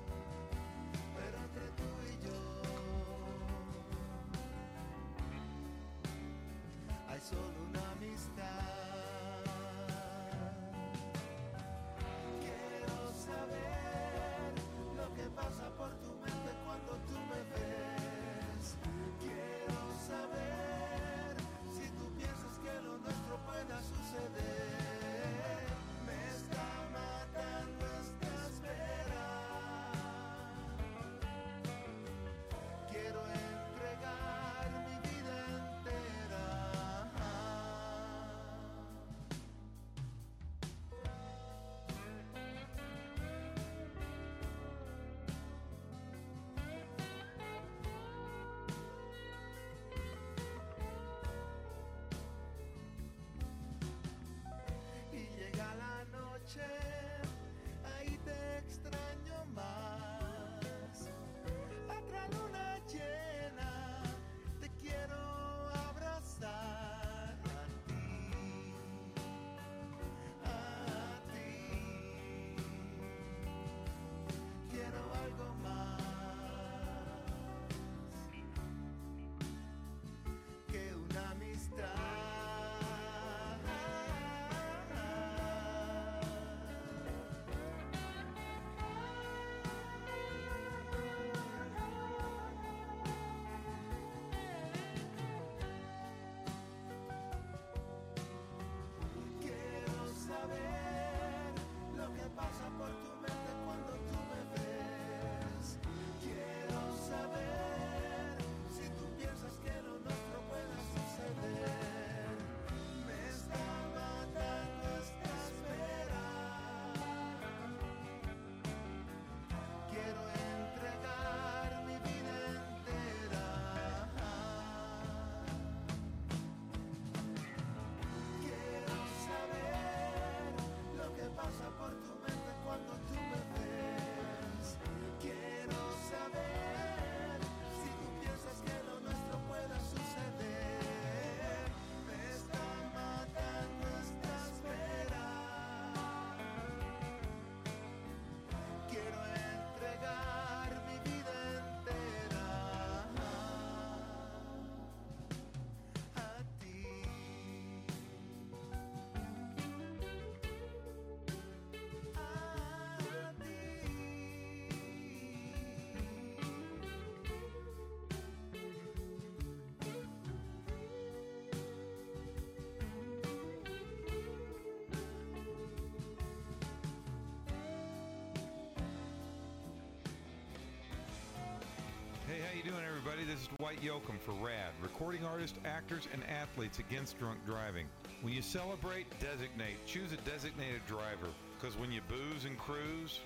Speaker 6: Dwight Yoakam for RAD, recording artists, actors, and athletes against drunk driving. When you celebrate, designate. Choose a designated driver, because when you booze and cruise,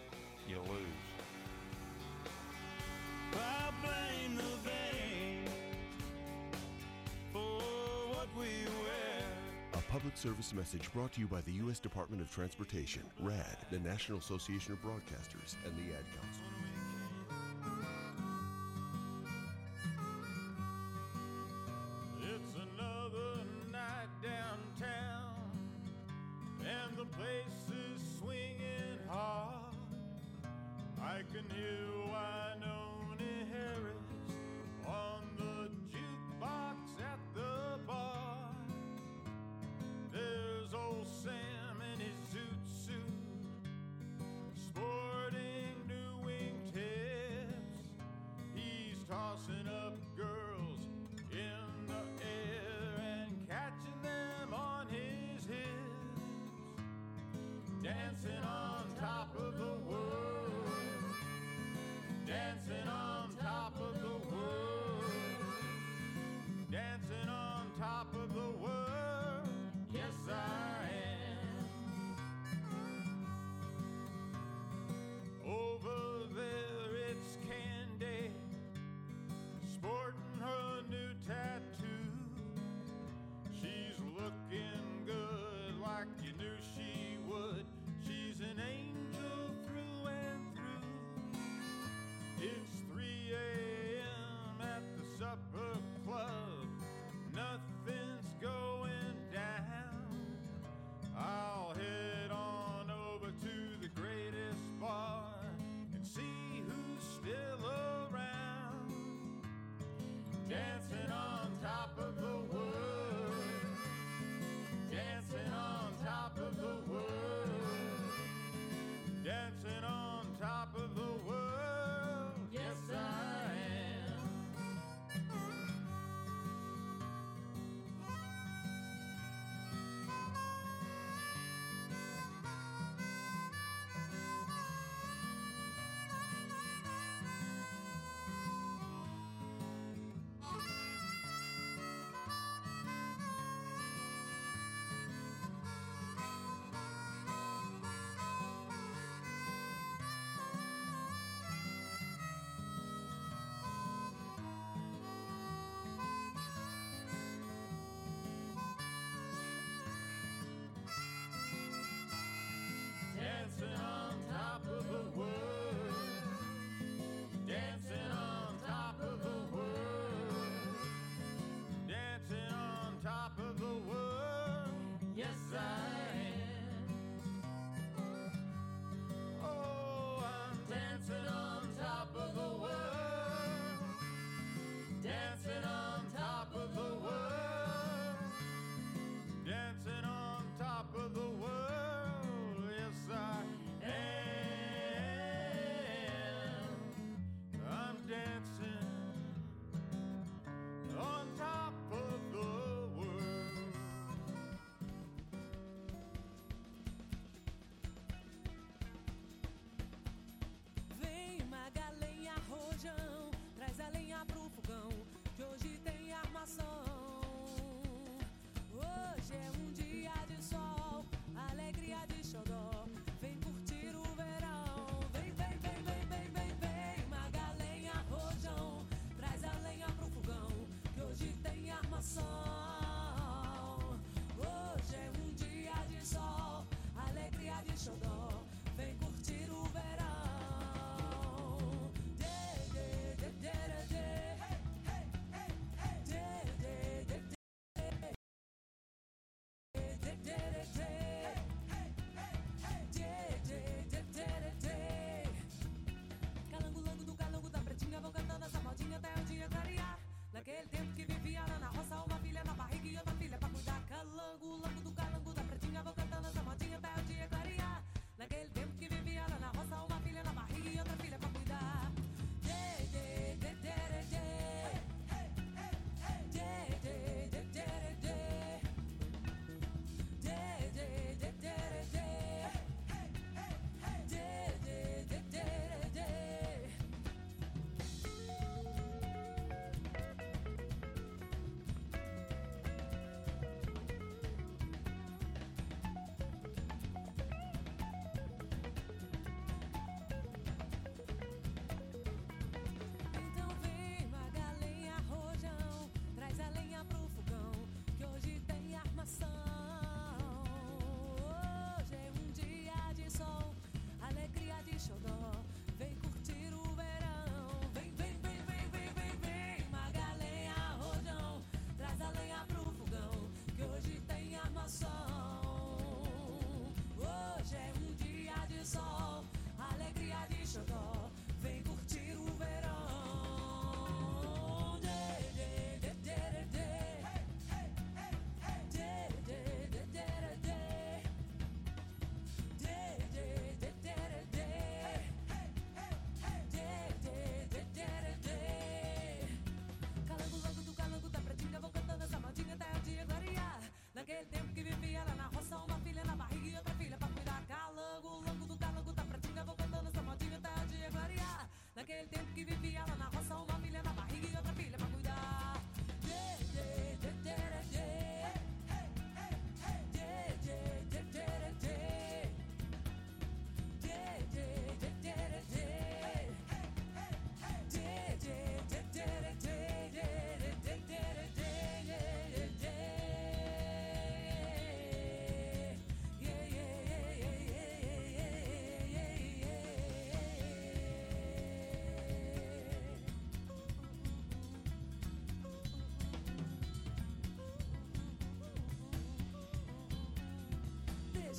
Speaker 6: you lose.
Speaker 7: I blame the vein for what we wear.
Speaker 8: A public service message brought to you by the U.S. Department of Transportation, RAD, the National Association of Broadcasters, and the Ad Council.
Speaker 7: I can hear Winona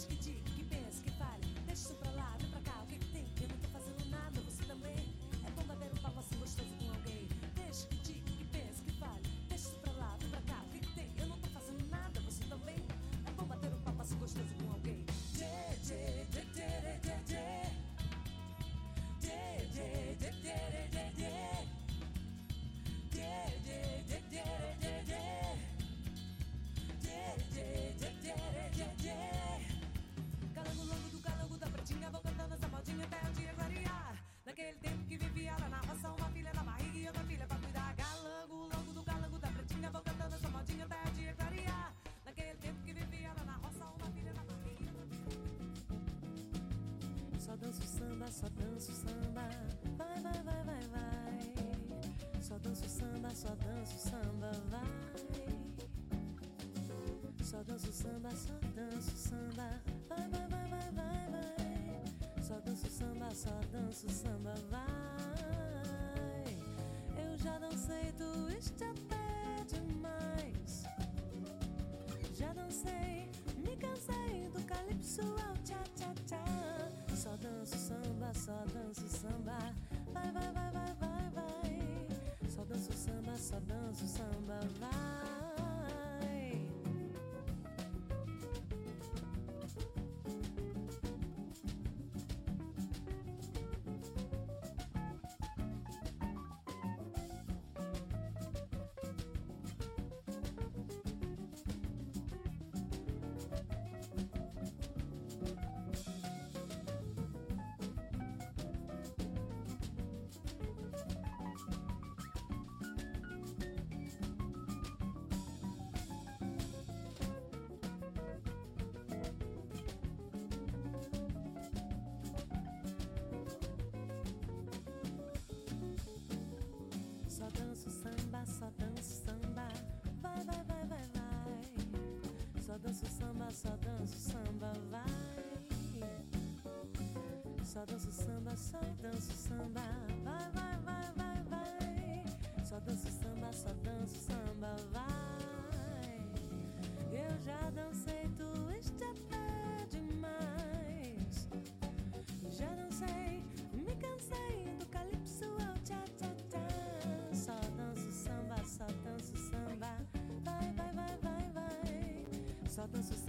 Speaker 7: que te
Speaker 9: samba, só danço samba. Vai, vai, vai, vai, vai. Só danço samba, só danço samba, vai. Só danço samba, só danço samba. Vai, vai, vai, vai, vai, vai. Só danço samba, só danço samba, vai. Eu já dancei twist até demais. Já dancei, me cansei do calypso ao. Só danço samba, só danço samba. Vai, vai, vai, vai, vai, vai. Só danço samba, só danço samba, vai. Só danço samba, só danço samba. Vai, vai, vai, vai, vai. Só danço samba, só danço samba, vai. Eu já dancei twist até demais. Já dancei, me cansei do calypso ao tchá tchá tchá. Só danço samba, só danço samba. Vai, vai, vai, vai, vai. Só danço samba,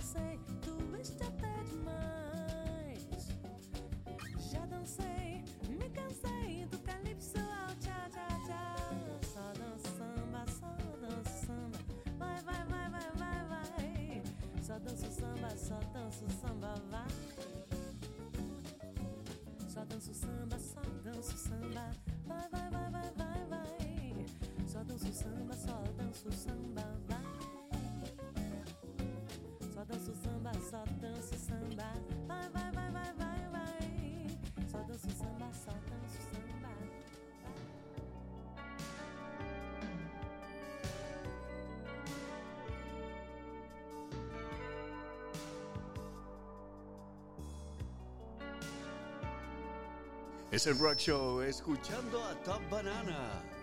Speaker 9: Dancei twist até demais. Já dancei, me cansei do calypso ao tchá tchá tchá. Só danço samba, só danço samba. Vai, vai, vai, vai, vai, vai. Só danço samba, só danço samba, vai. Só danço samba, só danço samba. Vai, vai, vai, vai, vai, vai. Só danço samba, só danço samba,
Speaker 1: Es el Rock Show, escuchando a Top Banana.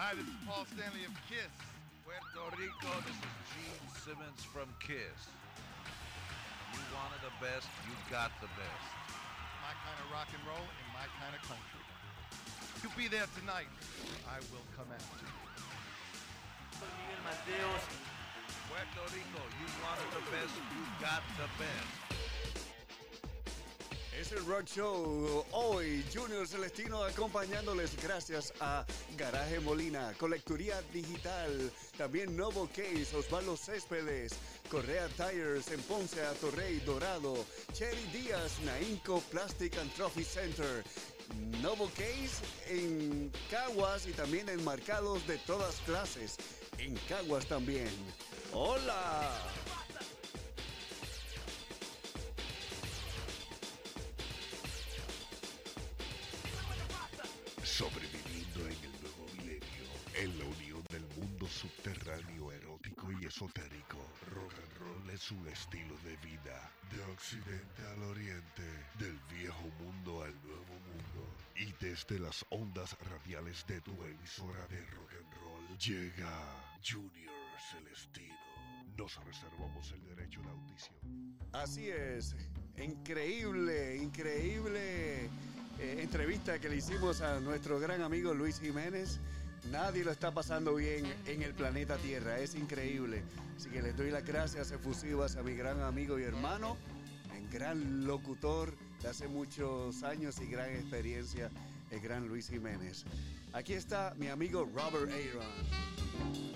Speaker 2: Hi, this is Paul Stanley of Kiss. Puerto Rico, this is Gene Simmons from Kiss. You wanted the best, you got the best.
Speaker 10: My kind of rock and roll in my kind of country. You'll be there tonight. I will come after you.
Speaker 3: Soy Miguel Mateos.
Speaker 2: Puerto Rico, you wanted the best, you got the best.
Speaker 1: Es el Rock Show. Hoy Junior Celestino acompañándoles gracias a Garaje Molina, Colecturía Digital, también Novo Case, Osvaldo Céspedes, Correa Tires en Ponce, Atorrey, Dorado, Cherry Díaz, Nainco Plastic and Trophy Center, Novo Case en Caguas y también en marcados de todas clases. En Caguas también. ¡Hola!
Speaker 4: Desde las ondas radiales de tu emisora de rock and roll, llega Junior Celestino. Nos reservamos el derecho de audición.
Speaker 1: Así es, increíble, increíble eh, entrevista que le hicimos a nuestro gran amigo Luis Jiménez. Nadie lo está pasando bien en el planeta Tierra, es increíble. Así que les doy las gracias efusivas a mi gran amigo y hermano, el gran locutor de hace muchos años y gran experiencia, el gran Luis Jiménez. Aquí está mi amigo Robert Aaron.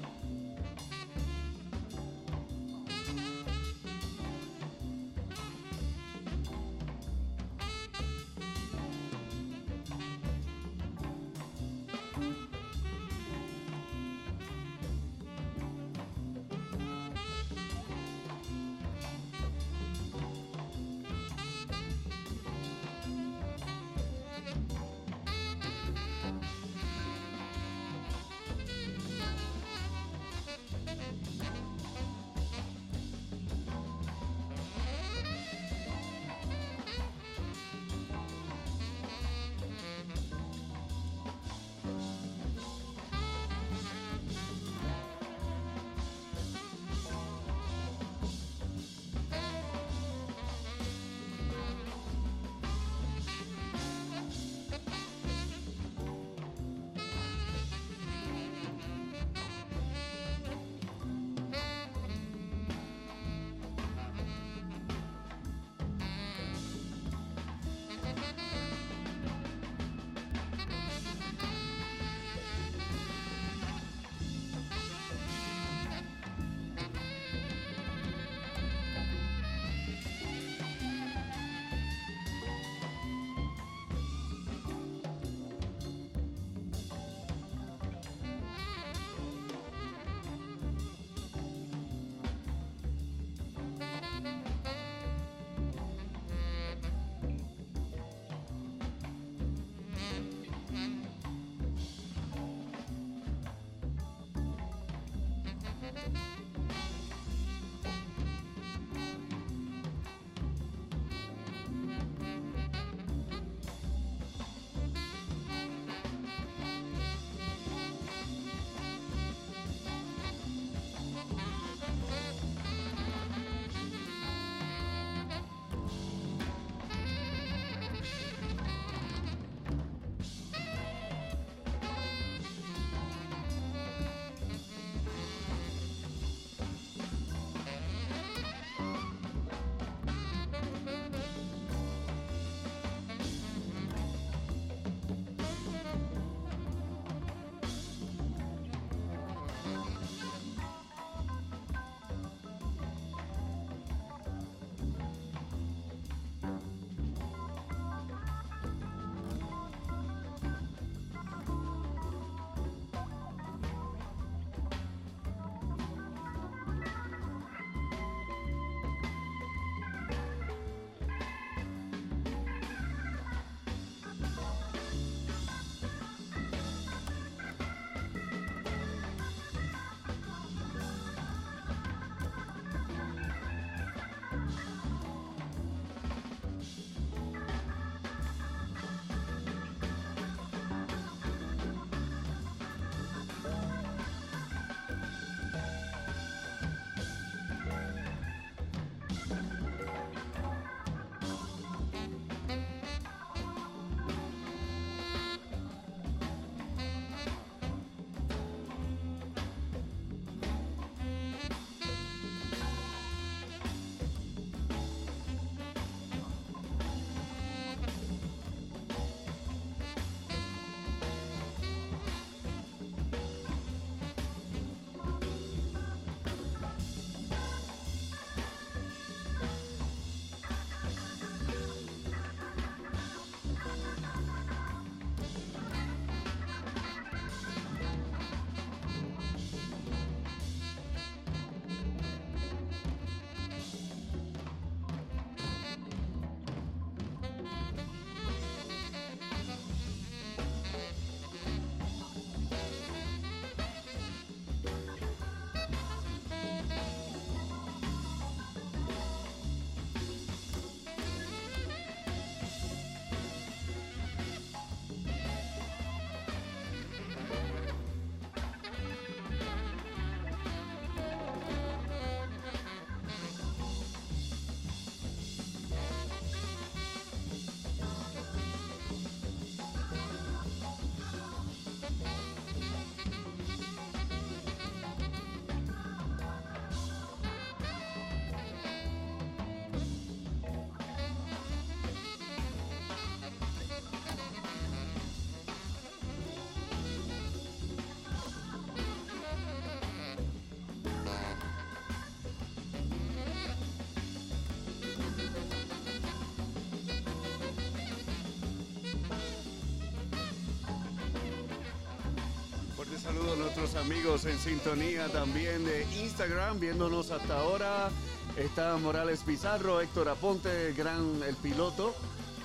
Speaker 1: Nuestros amigos en sintonía también de Instagram, viéndonos hasta ahora. Está Morales Pizarro, Héctor Aponte, el gran, el piloto.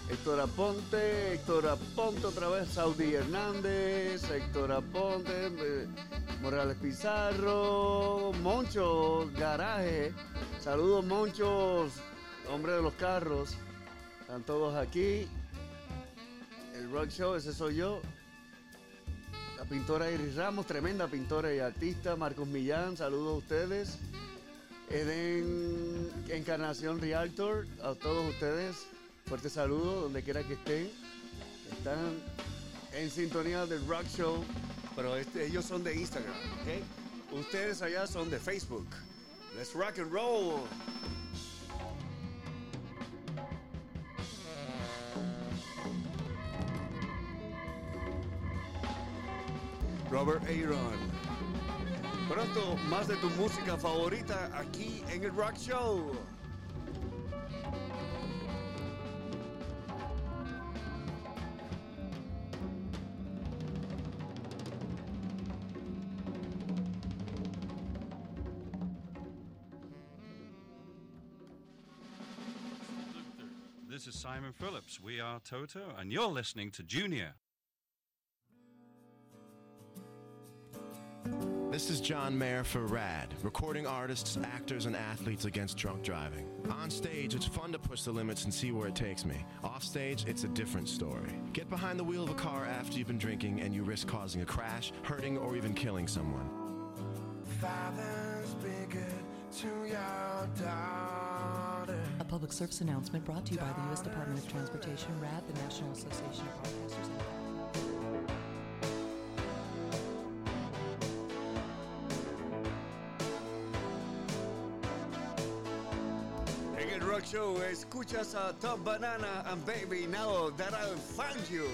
Speaker 1: Héctor Aponte, Héctor Aponte otra vez, Saudi Hernández, Héctor Aponte, eh, Morales Pizarro, Moncho, Garaje. Saludos Monchos, hombre de los carros. Están todos aquí. El Rock Show, ese soy yo. Pintora Iris Ramos, tremenda pintora y artista. Marcos Millán, saludos a ustedes. Eden Encarnación Realtor, a todos ustedes. Fuerte saludo donde quiera que estén. Están en sintonía del Rock Show, pero este- ellos son de Instagram, ¿ok? Ustedes allá son de Facebook. Let's rock and roll. Robert Aaron. Pronto, más de tu música favorita aquí en el Rock Show.
Speaker 11: This is Simon Phillips. We are Toto, and you're listening to Junior.
Speaker 12: This is John Mayer for RAD, recording artists, actors, and athletes against drunk driving. On stage, it's fun to push the limits and see where it takes me. Off stage, it's a different story. Get behind the wheel of a car after you've been drinking and you risk causing a crash, hurting, or even killing someone.
Speaker 7: Father's been good to your daughter.
Speaker 13: A public service announcement brought to you by the U.S. Department of Transportation, RAD, the National Association of Broadcasters.
Speaker 1: Show escuchas a Top Banana and Baby Now That I Found You.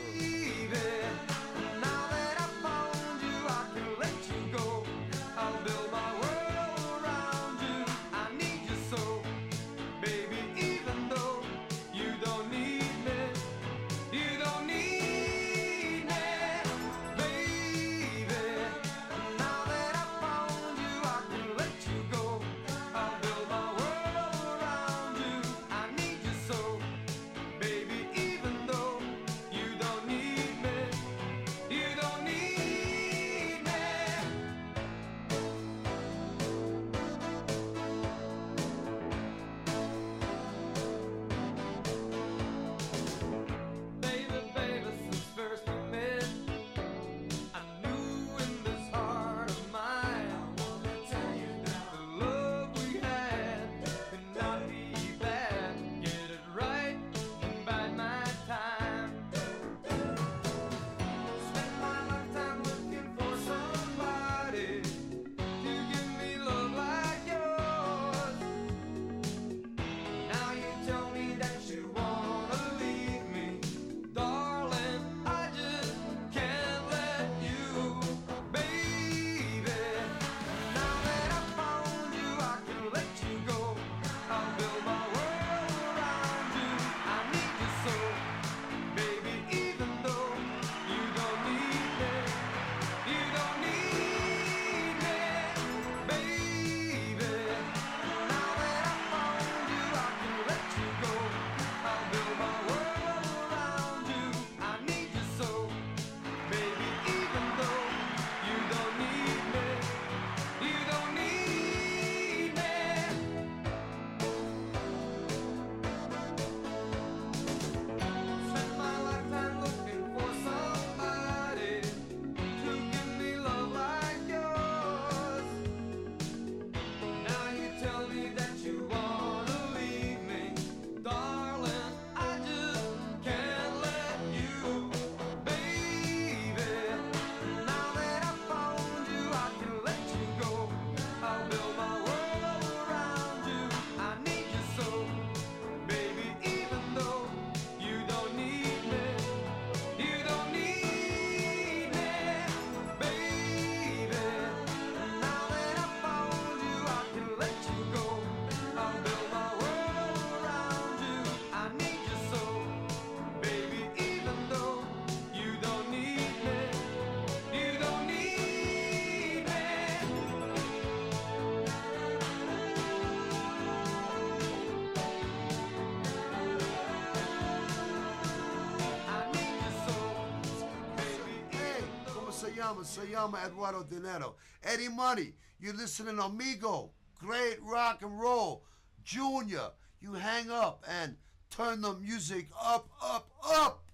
Speaker 14: Llama? Se Eduardo Dinero. Eddie Money, you're listening Amigo, great rock and roll. Junior, you hang up and turn the music up, up, up.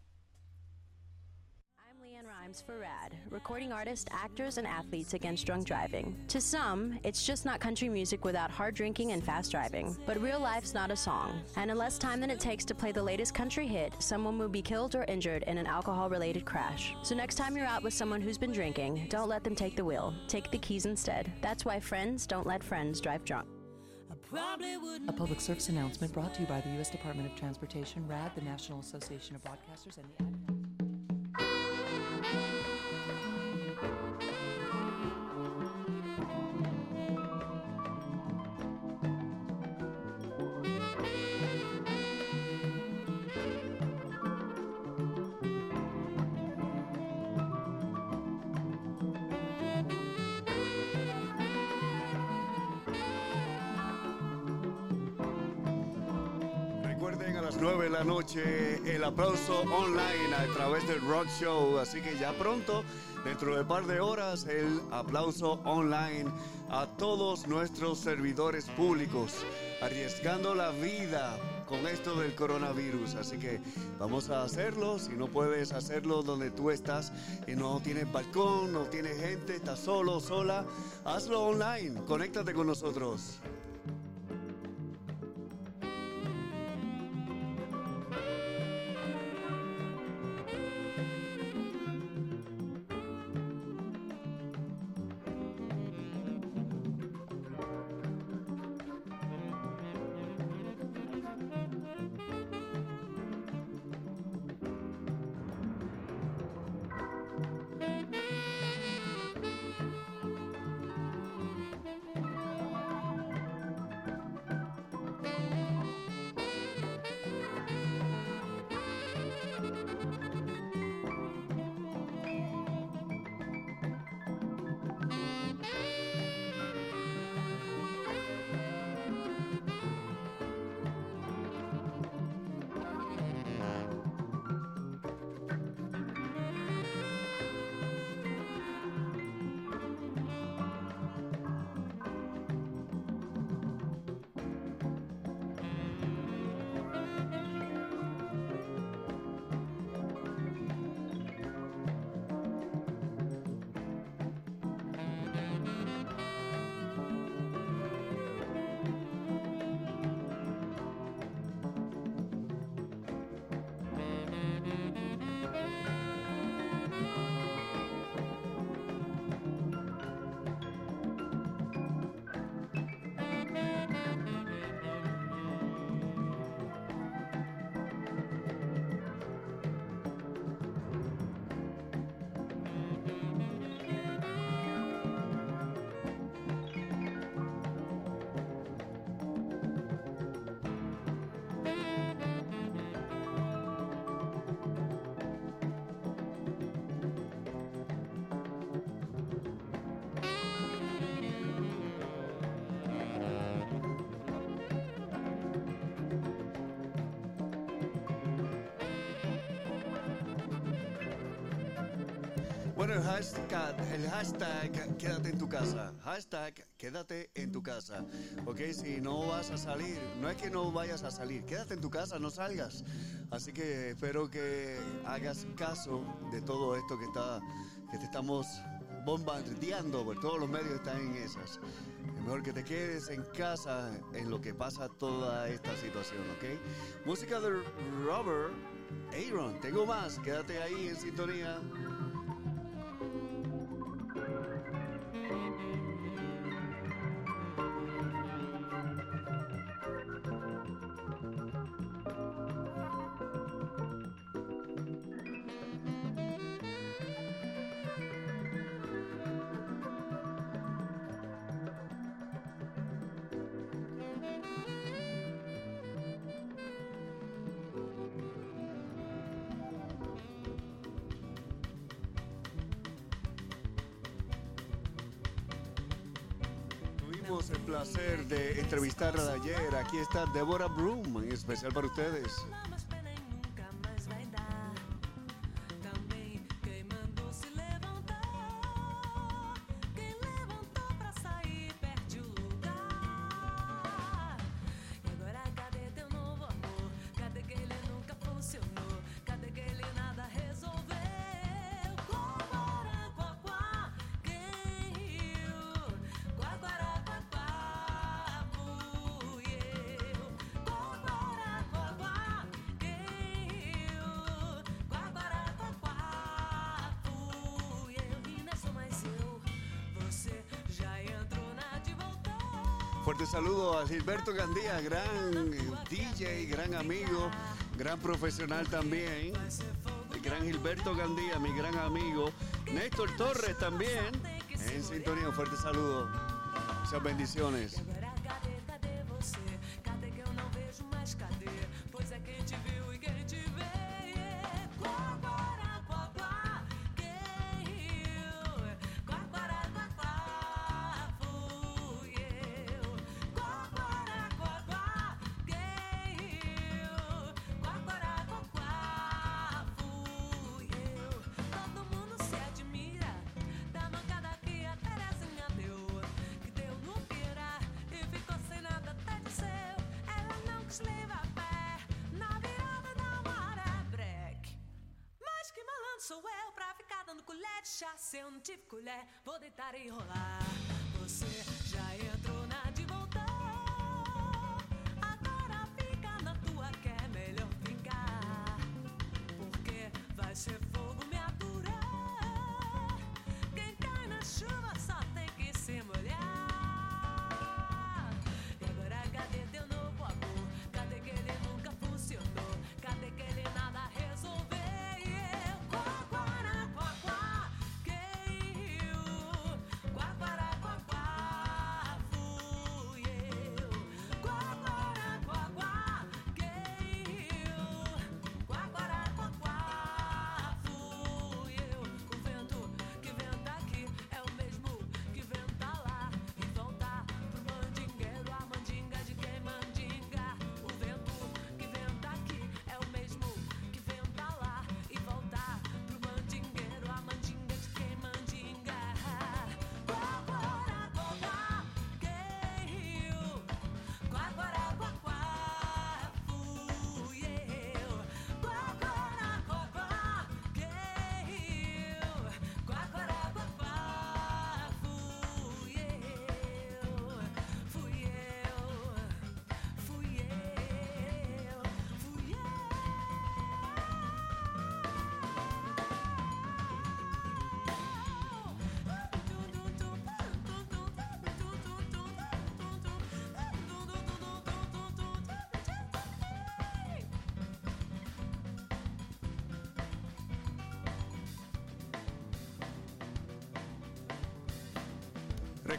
Speaker 15: I'm Leanne Rhymes for RAD, recording artists, actors, and athletes against drunk driving. To some, it's just not country music without hard drinking and fast driving. But real life's not a song. And in less time than it takes to play the latest country hit, someone will be killed or injured in an alcohol related crash. So next time you're out with someone who's been drinking, don't let them take the wheel. Take the keys instead. That's why friends don't let friends drive drunk.
Speaker 13: A public service announcement brought to you by the U.S. Department of Transportation, RAD, the National Association of Broadcasters, and the Ad-
Speaker 1: a las 9 de la noche el aplauso online a través del Rock Show. Así que ya pronto, dentro de un par de horas, el aplauso online a todos nuestros servidores públicos, arriesgando la vida con esto del coronavirus. Así que vamos a hacerlo. Si no puedes hacerlo donde tú estás y no tienes balcón, no tienes gente, estás solo, sola, hazlo online. Conéctate con nosotros. Bueno, el hashtag, el hashtag quédate en tu casa. Hashtag quédate en tu casa. Ok, si no vas a salir, no es que no vayas a salir, quédate en tu casa, no salgas. Así que espero que hagas caso de todo esto que está, que te estamos bombardeando, porque todos los medios están en esas. Es mejor que te quedes en casa en lo que pasa toda esta situación, ¿ok? Música de Robert Aaron. Tengo más, quédate ahí en sintonía. Aquí está Deborah Broom, en especial para ustedes.
Speaker 9: Gilberto Gandía, gran DJ, gran amigo, gran profesional también. El gran Gilberto Gandía, mi gran amigo. Néstor Torres también. En sintonía, un fuerte saludo. Muchas bendiciones.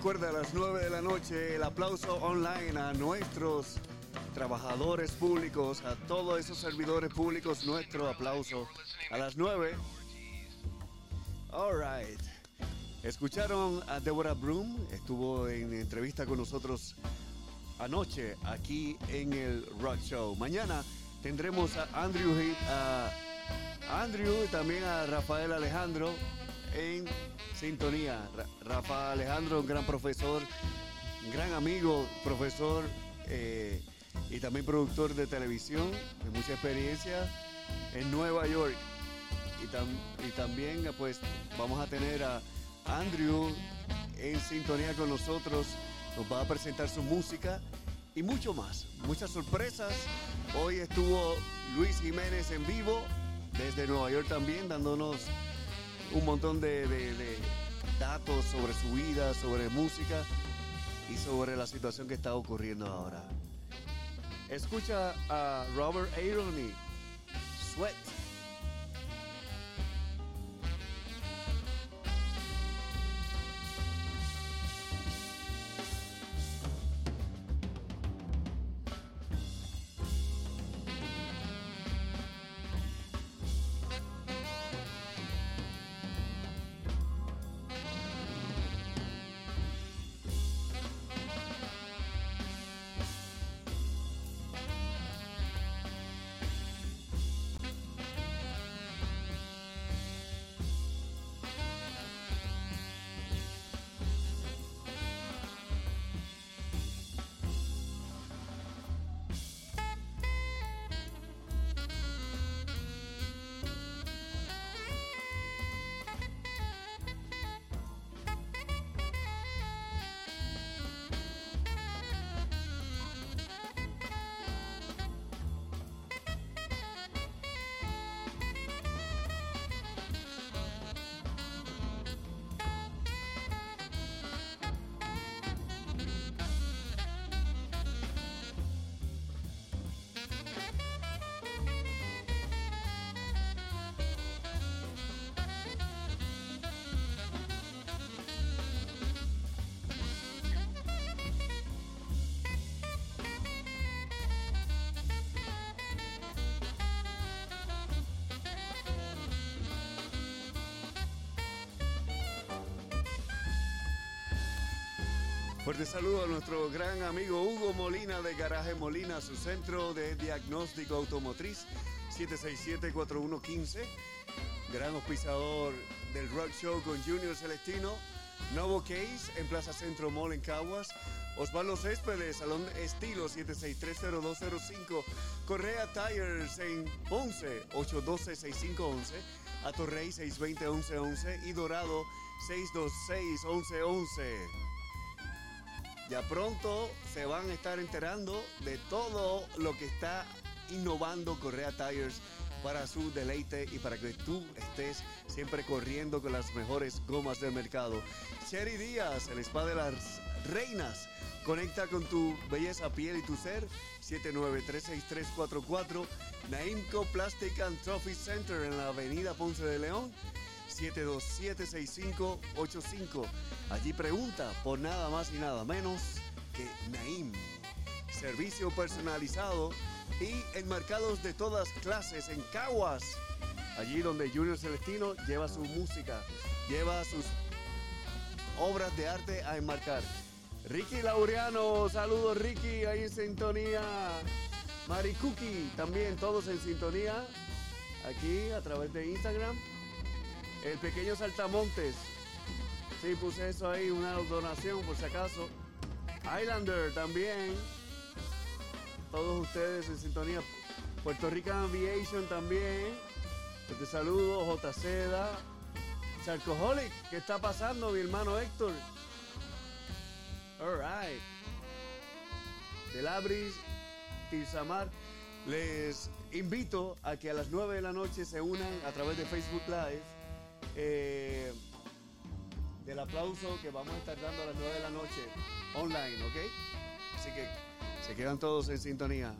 Speaker 9: Recuerda a las 9 de la noche el aplauso online a nuestros trabajadores públicos, a todos esos servidores públicos, nuestro aplauso a las 9. All right. Escucharon a Deborah Broom, estuvo en entrevista con nosotros anoche aquí en el Rock Show. Mañana tendremos a Andrew, a Andrew y también a Rafael Alejandro en sintonía. Ra- Rafa Alejandro, un gran profesor, un gran amigo, profesor eh, y también productor de televisión, de mucha experiencia en Nueva York. Y, tam- y también pues vamos a tener a Andrew en sintonía con nosotros. Nos va a presentar su música y mucho más. Muchas sorpresas. Hoy estuvo Luis Jiménez en vivo desde Nueva York también dándonos un montón de datos sobre su vida, sobre música y sobre la situación que está ocurriendo ahora. Escucha a Robert Aroney, Sweat.
Speaker 1: Fuerte saludo a nuestro gran amigo Hugo Molina de Garaje Molina, su centro de diagnóstico automotriz, 767-4115. Gran auspiciador del Rock Show con Junior Celestino. Novo Case en Plaza Centro Mall en Caguas. Osvaldo Céspedes, Salón Estilo 7630205. Correa Tires en Ponce, 812-6511. A Torrey 620-1111 y Dorado 626-1111. Ya pronto se van a estar enterando de todo lo que está innovando Correa Tires para su deleite y para que tú estés siempre corriendo con las mejores gomas del mercado. Cherry Díaz, el spa de las reinas. Conecta con tu belleza, piel y tu ser. 7936344. Naimco Plastic and Trophy Center en la avenida Ponce de León. 727-6585. Allí pregunta por nada más y nada menos que Naim. Servicio personalizado y enmarcados de todas clases en Caguas. Allí donde Junior Celestino lleva su música, lleva sus obras de arte a enmarcar. Ricky Laureano, saludos Ricky, ahí en sintonía. Marikuki, también todos en sintonía. Aquí a través de Instagram. El pequeño Saltamontes. Sí, puse eso ahí, una donación por si acaso. Islander también. Todos ustedes en sintonía. Puerto Rican Aviation también. Te saludo, J. Seda. Charcoholic, ¿qué está pasando, mi hermano Héctor? Alright. Del Abris, Tilsamar. Les invito a que a las 9 de la noche se unan a través de Facebook Live. Eh, del aplauso que vamos a estar dando a las 9 de la noche online, ¿ok? Así que se quedan todos en sintonía.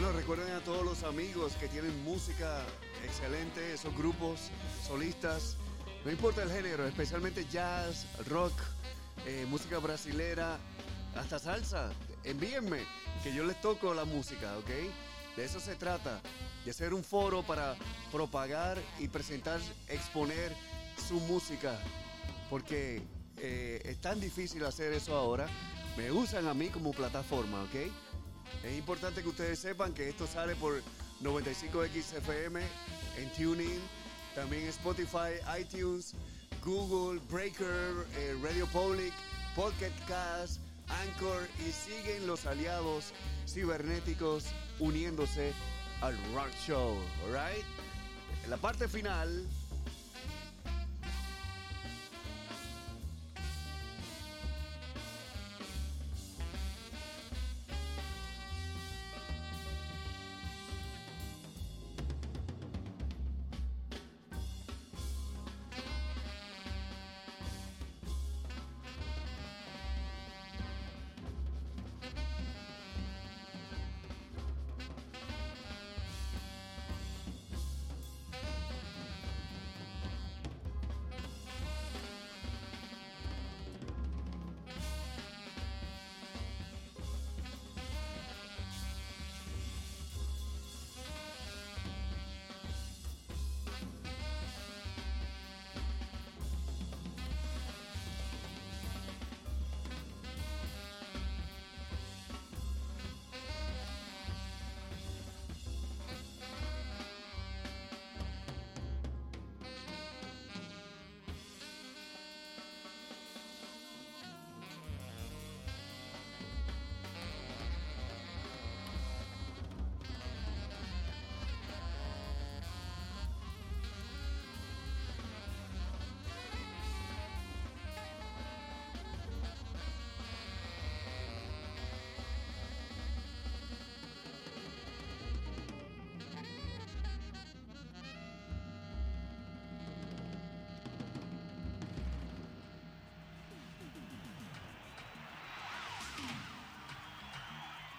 Speaker 1: Bueno, recuerden a todos los amigos que tienen música excelente, esos grupos solistas, no importa el género, especialmente jazz, rock, eh, música brasilera, hasta salsa. Envíenme, que yo les toco la música, ¿ok? De eso se trata, de hacer un foro para propagar y presentar, exponer su música, porque eh, es tan difícil hacer eso ahora. Me usan a mí como plataforma, ¿ok? Es importante que ustedes sepan que esto sale por 95XFM en TuneIn, también Spotify, iTunes, Google, Breaker, eh, Radio Public, Pocket Cast, Anchor y siguen los aliados cibernéticos uniéndose al Rock Show, alright? En la parte final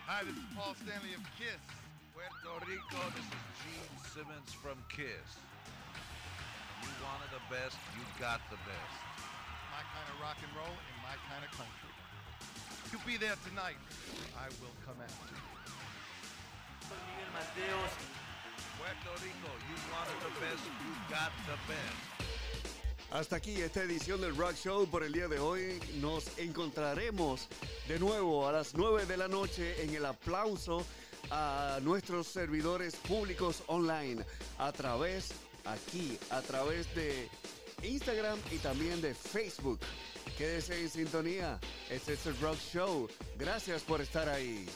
Speaker 2: Hi, this is Paul Stanley of Kiss, Puerto Rico. This is Gene Simmons from Kiss. You wanted the best, you got the best.
Speaker 10: My kind of rock and roll in my kind of country. You'll be there tonight. I will come after you.
Speaker 3: Soy Miguel Mateos.
Speaker 2: Puerto Rico, you wanted the best, you got the best.
Speaker 1: Hasta aquí esta edición del Rock Show por el día de hoy. Nos encontraremos de nuevo a las 9 de la noche en el aplauso a nuestros servidores públicos online a través aquí, a través de Instagram y también de Facebook. Quédese en sintonía. Este es el Rock Show. Gracias por estar ahí.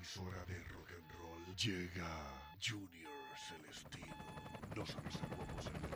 Speaker 4: Emisora de rock and roll, llega Junior Celestino. Nos reservamos el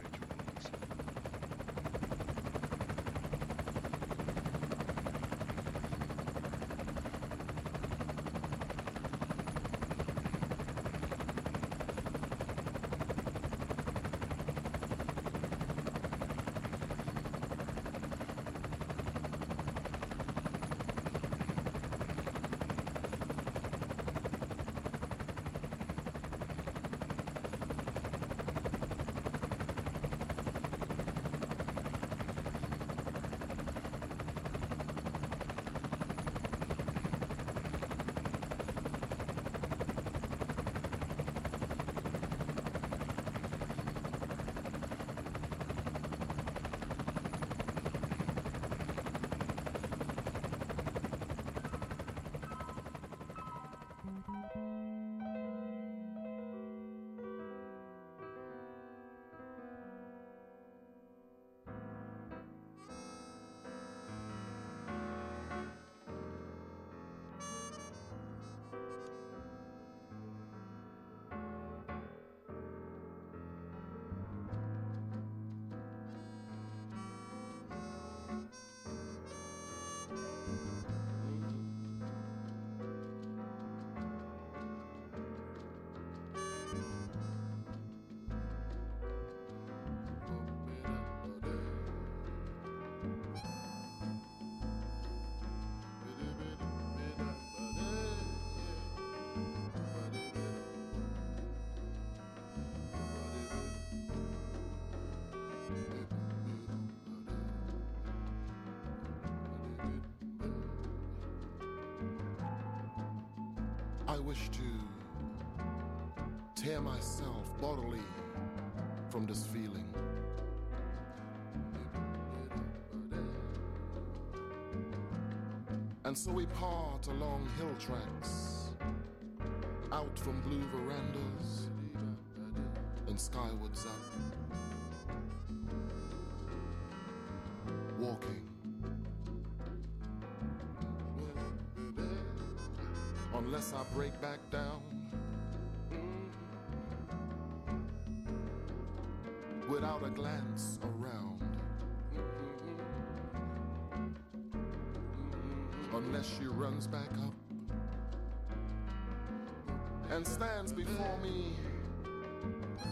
Speaker 16: I wish to tear myself bodily from this feeling. And so we part along hill tracks, out from blue verandas and skywards up, Unless I break back down without a glance around. Unless she runs back up and stands before me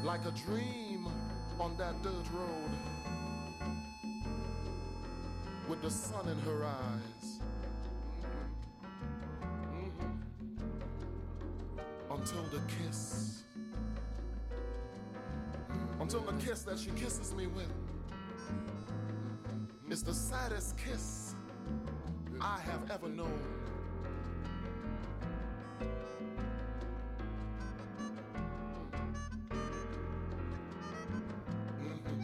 Speaker 16: like a dream on that dirt road with the sun in her eyes. She kisses me with is the saddest kiss I have ever known. Mm-hmm.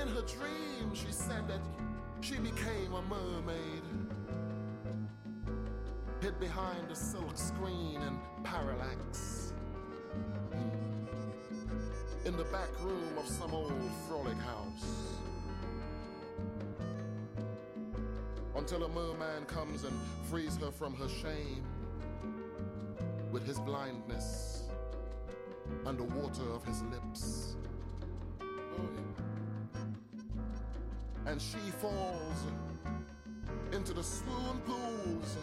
Speaker 16: In her dream, she said that she became a mermaid. Hid behind a silk screen and parallax. In the back room of some old frolic house. Until a merman comes and frees her from her shame with his blindness and the water of his lips. And she falls into the swoon pools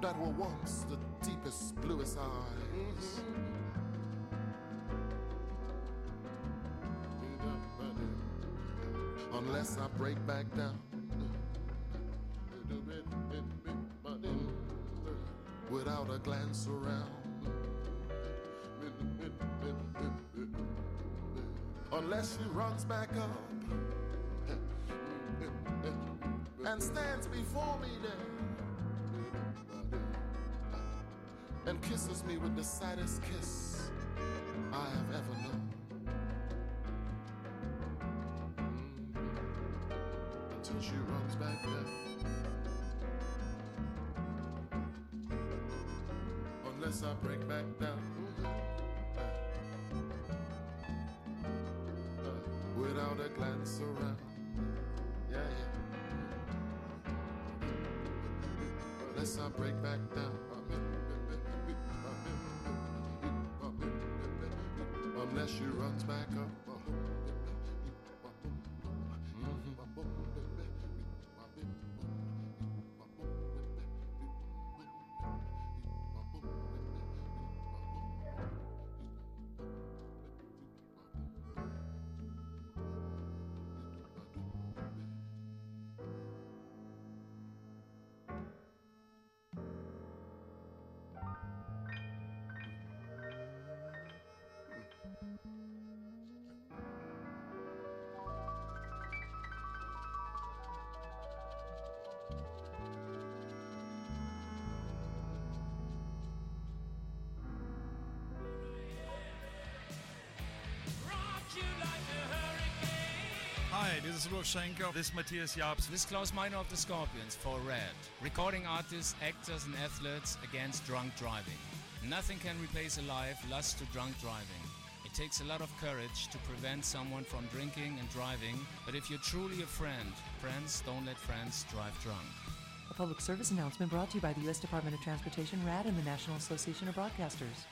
Speaker 16: that were once the deepest, bluest eyes. Unless I break back down without a glance around. Unless she runs back up and stands before me there kisses me with the saddest kiss I have ever known. Mm-hmm. Until she runs back there. Unless I break back down.
Speaker 17: This is Rolf Schenker. This is Matthias Jabs.
Speaker 18: This is Klaus Meiner of the Scorpions for Red. Recording artists, actors, and athletes against drunk driving. Nothing can replace a life lost to drunk driving. It takes a lot of courage to prevent someone from drinking and driving, but if you're truly a friend, friends don't let friends drive drunk.
Speaker 13: A public service announcement brought to you by the U.S. Department of Transportation, RAD, and the National Association of Broadcasters.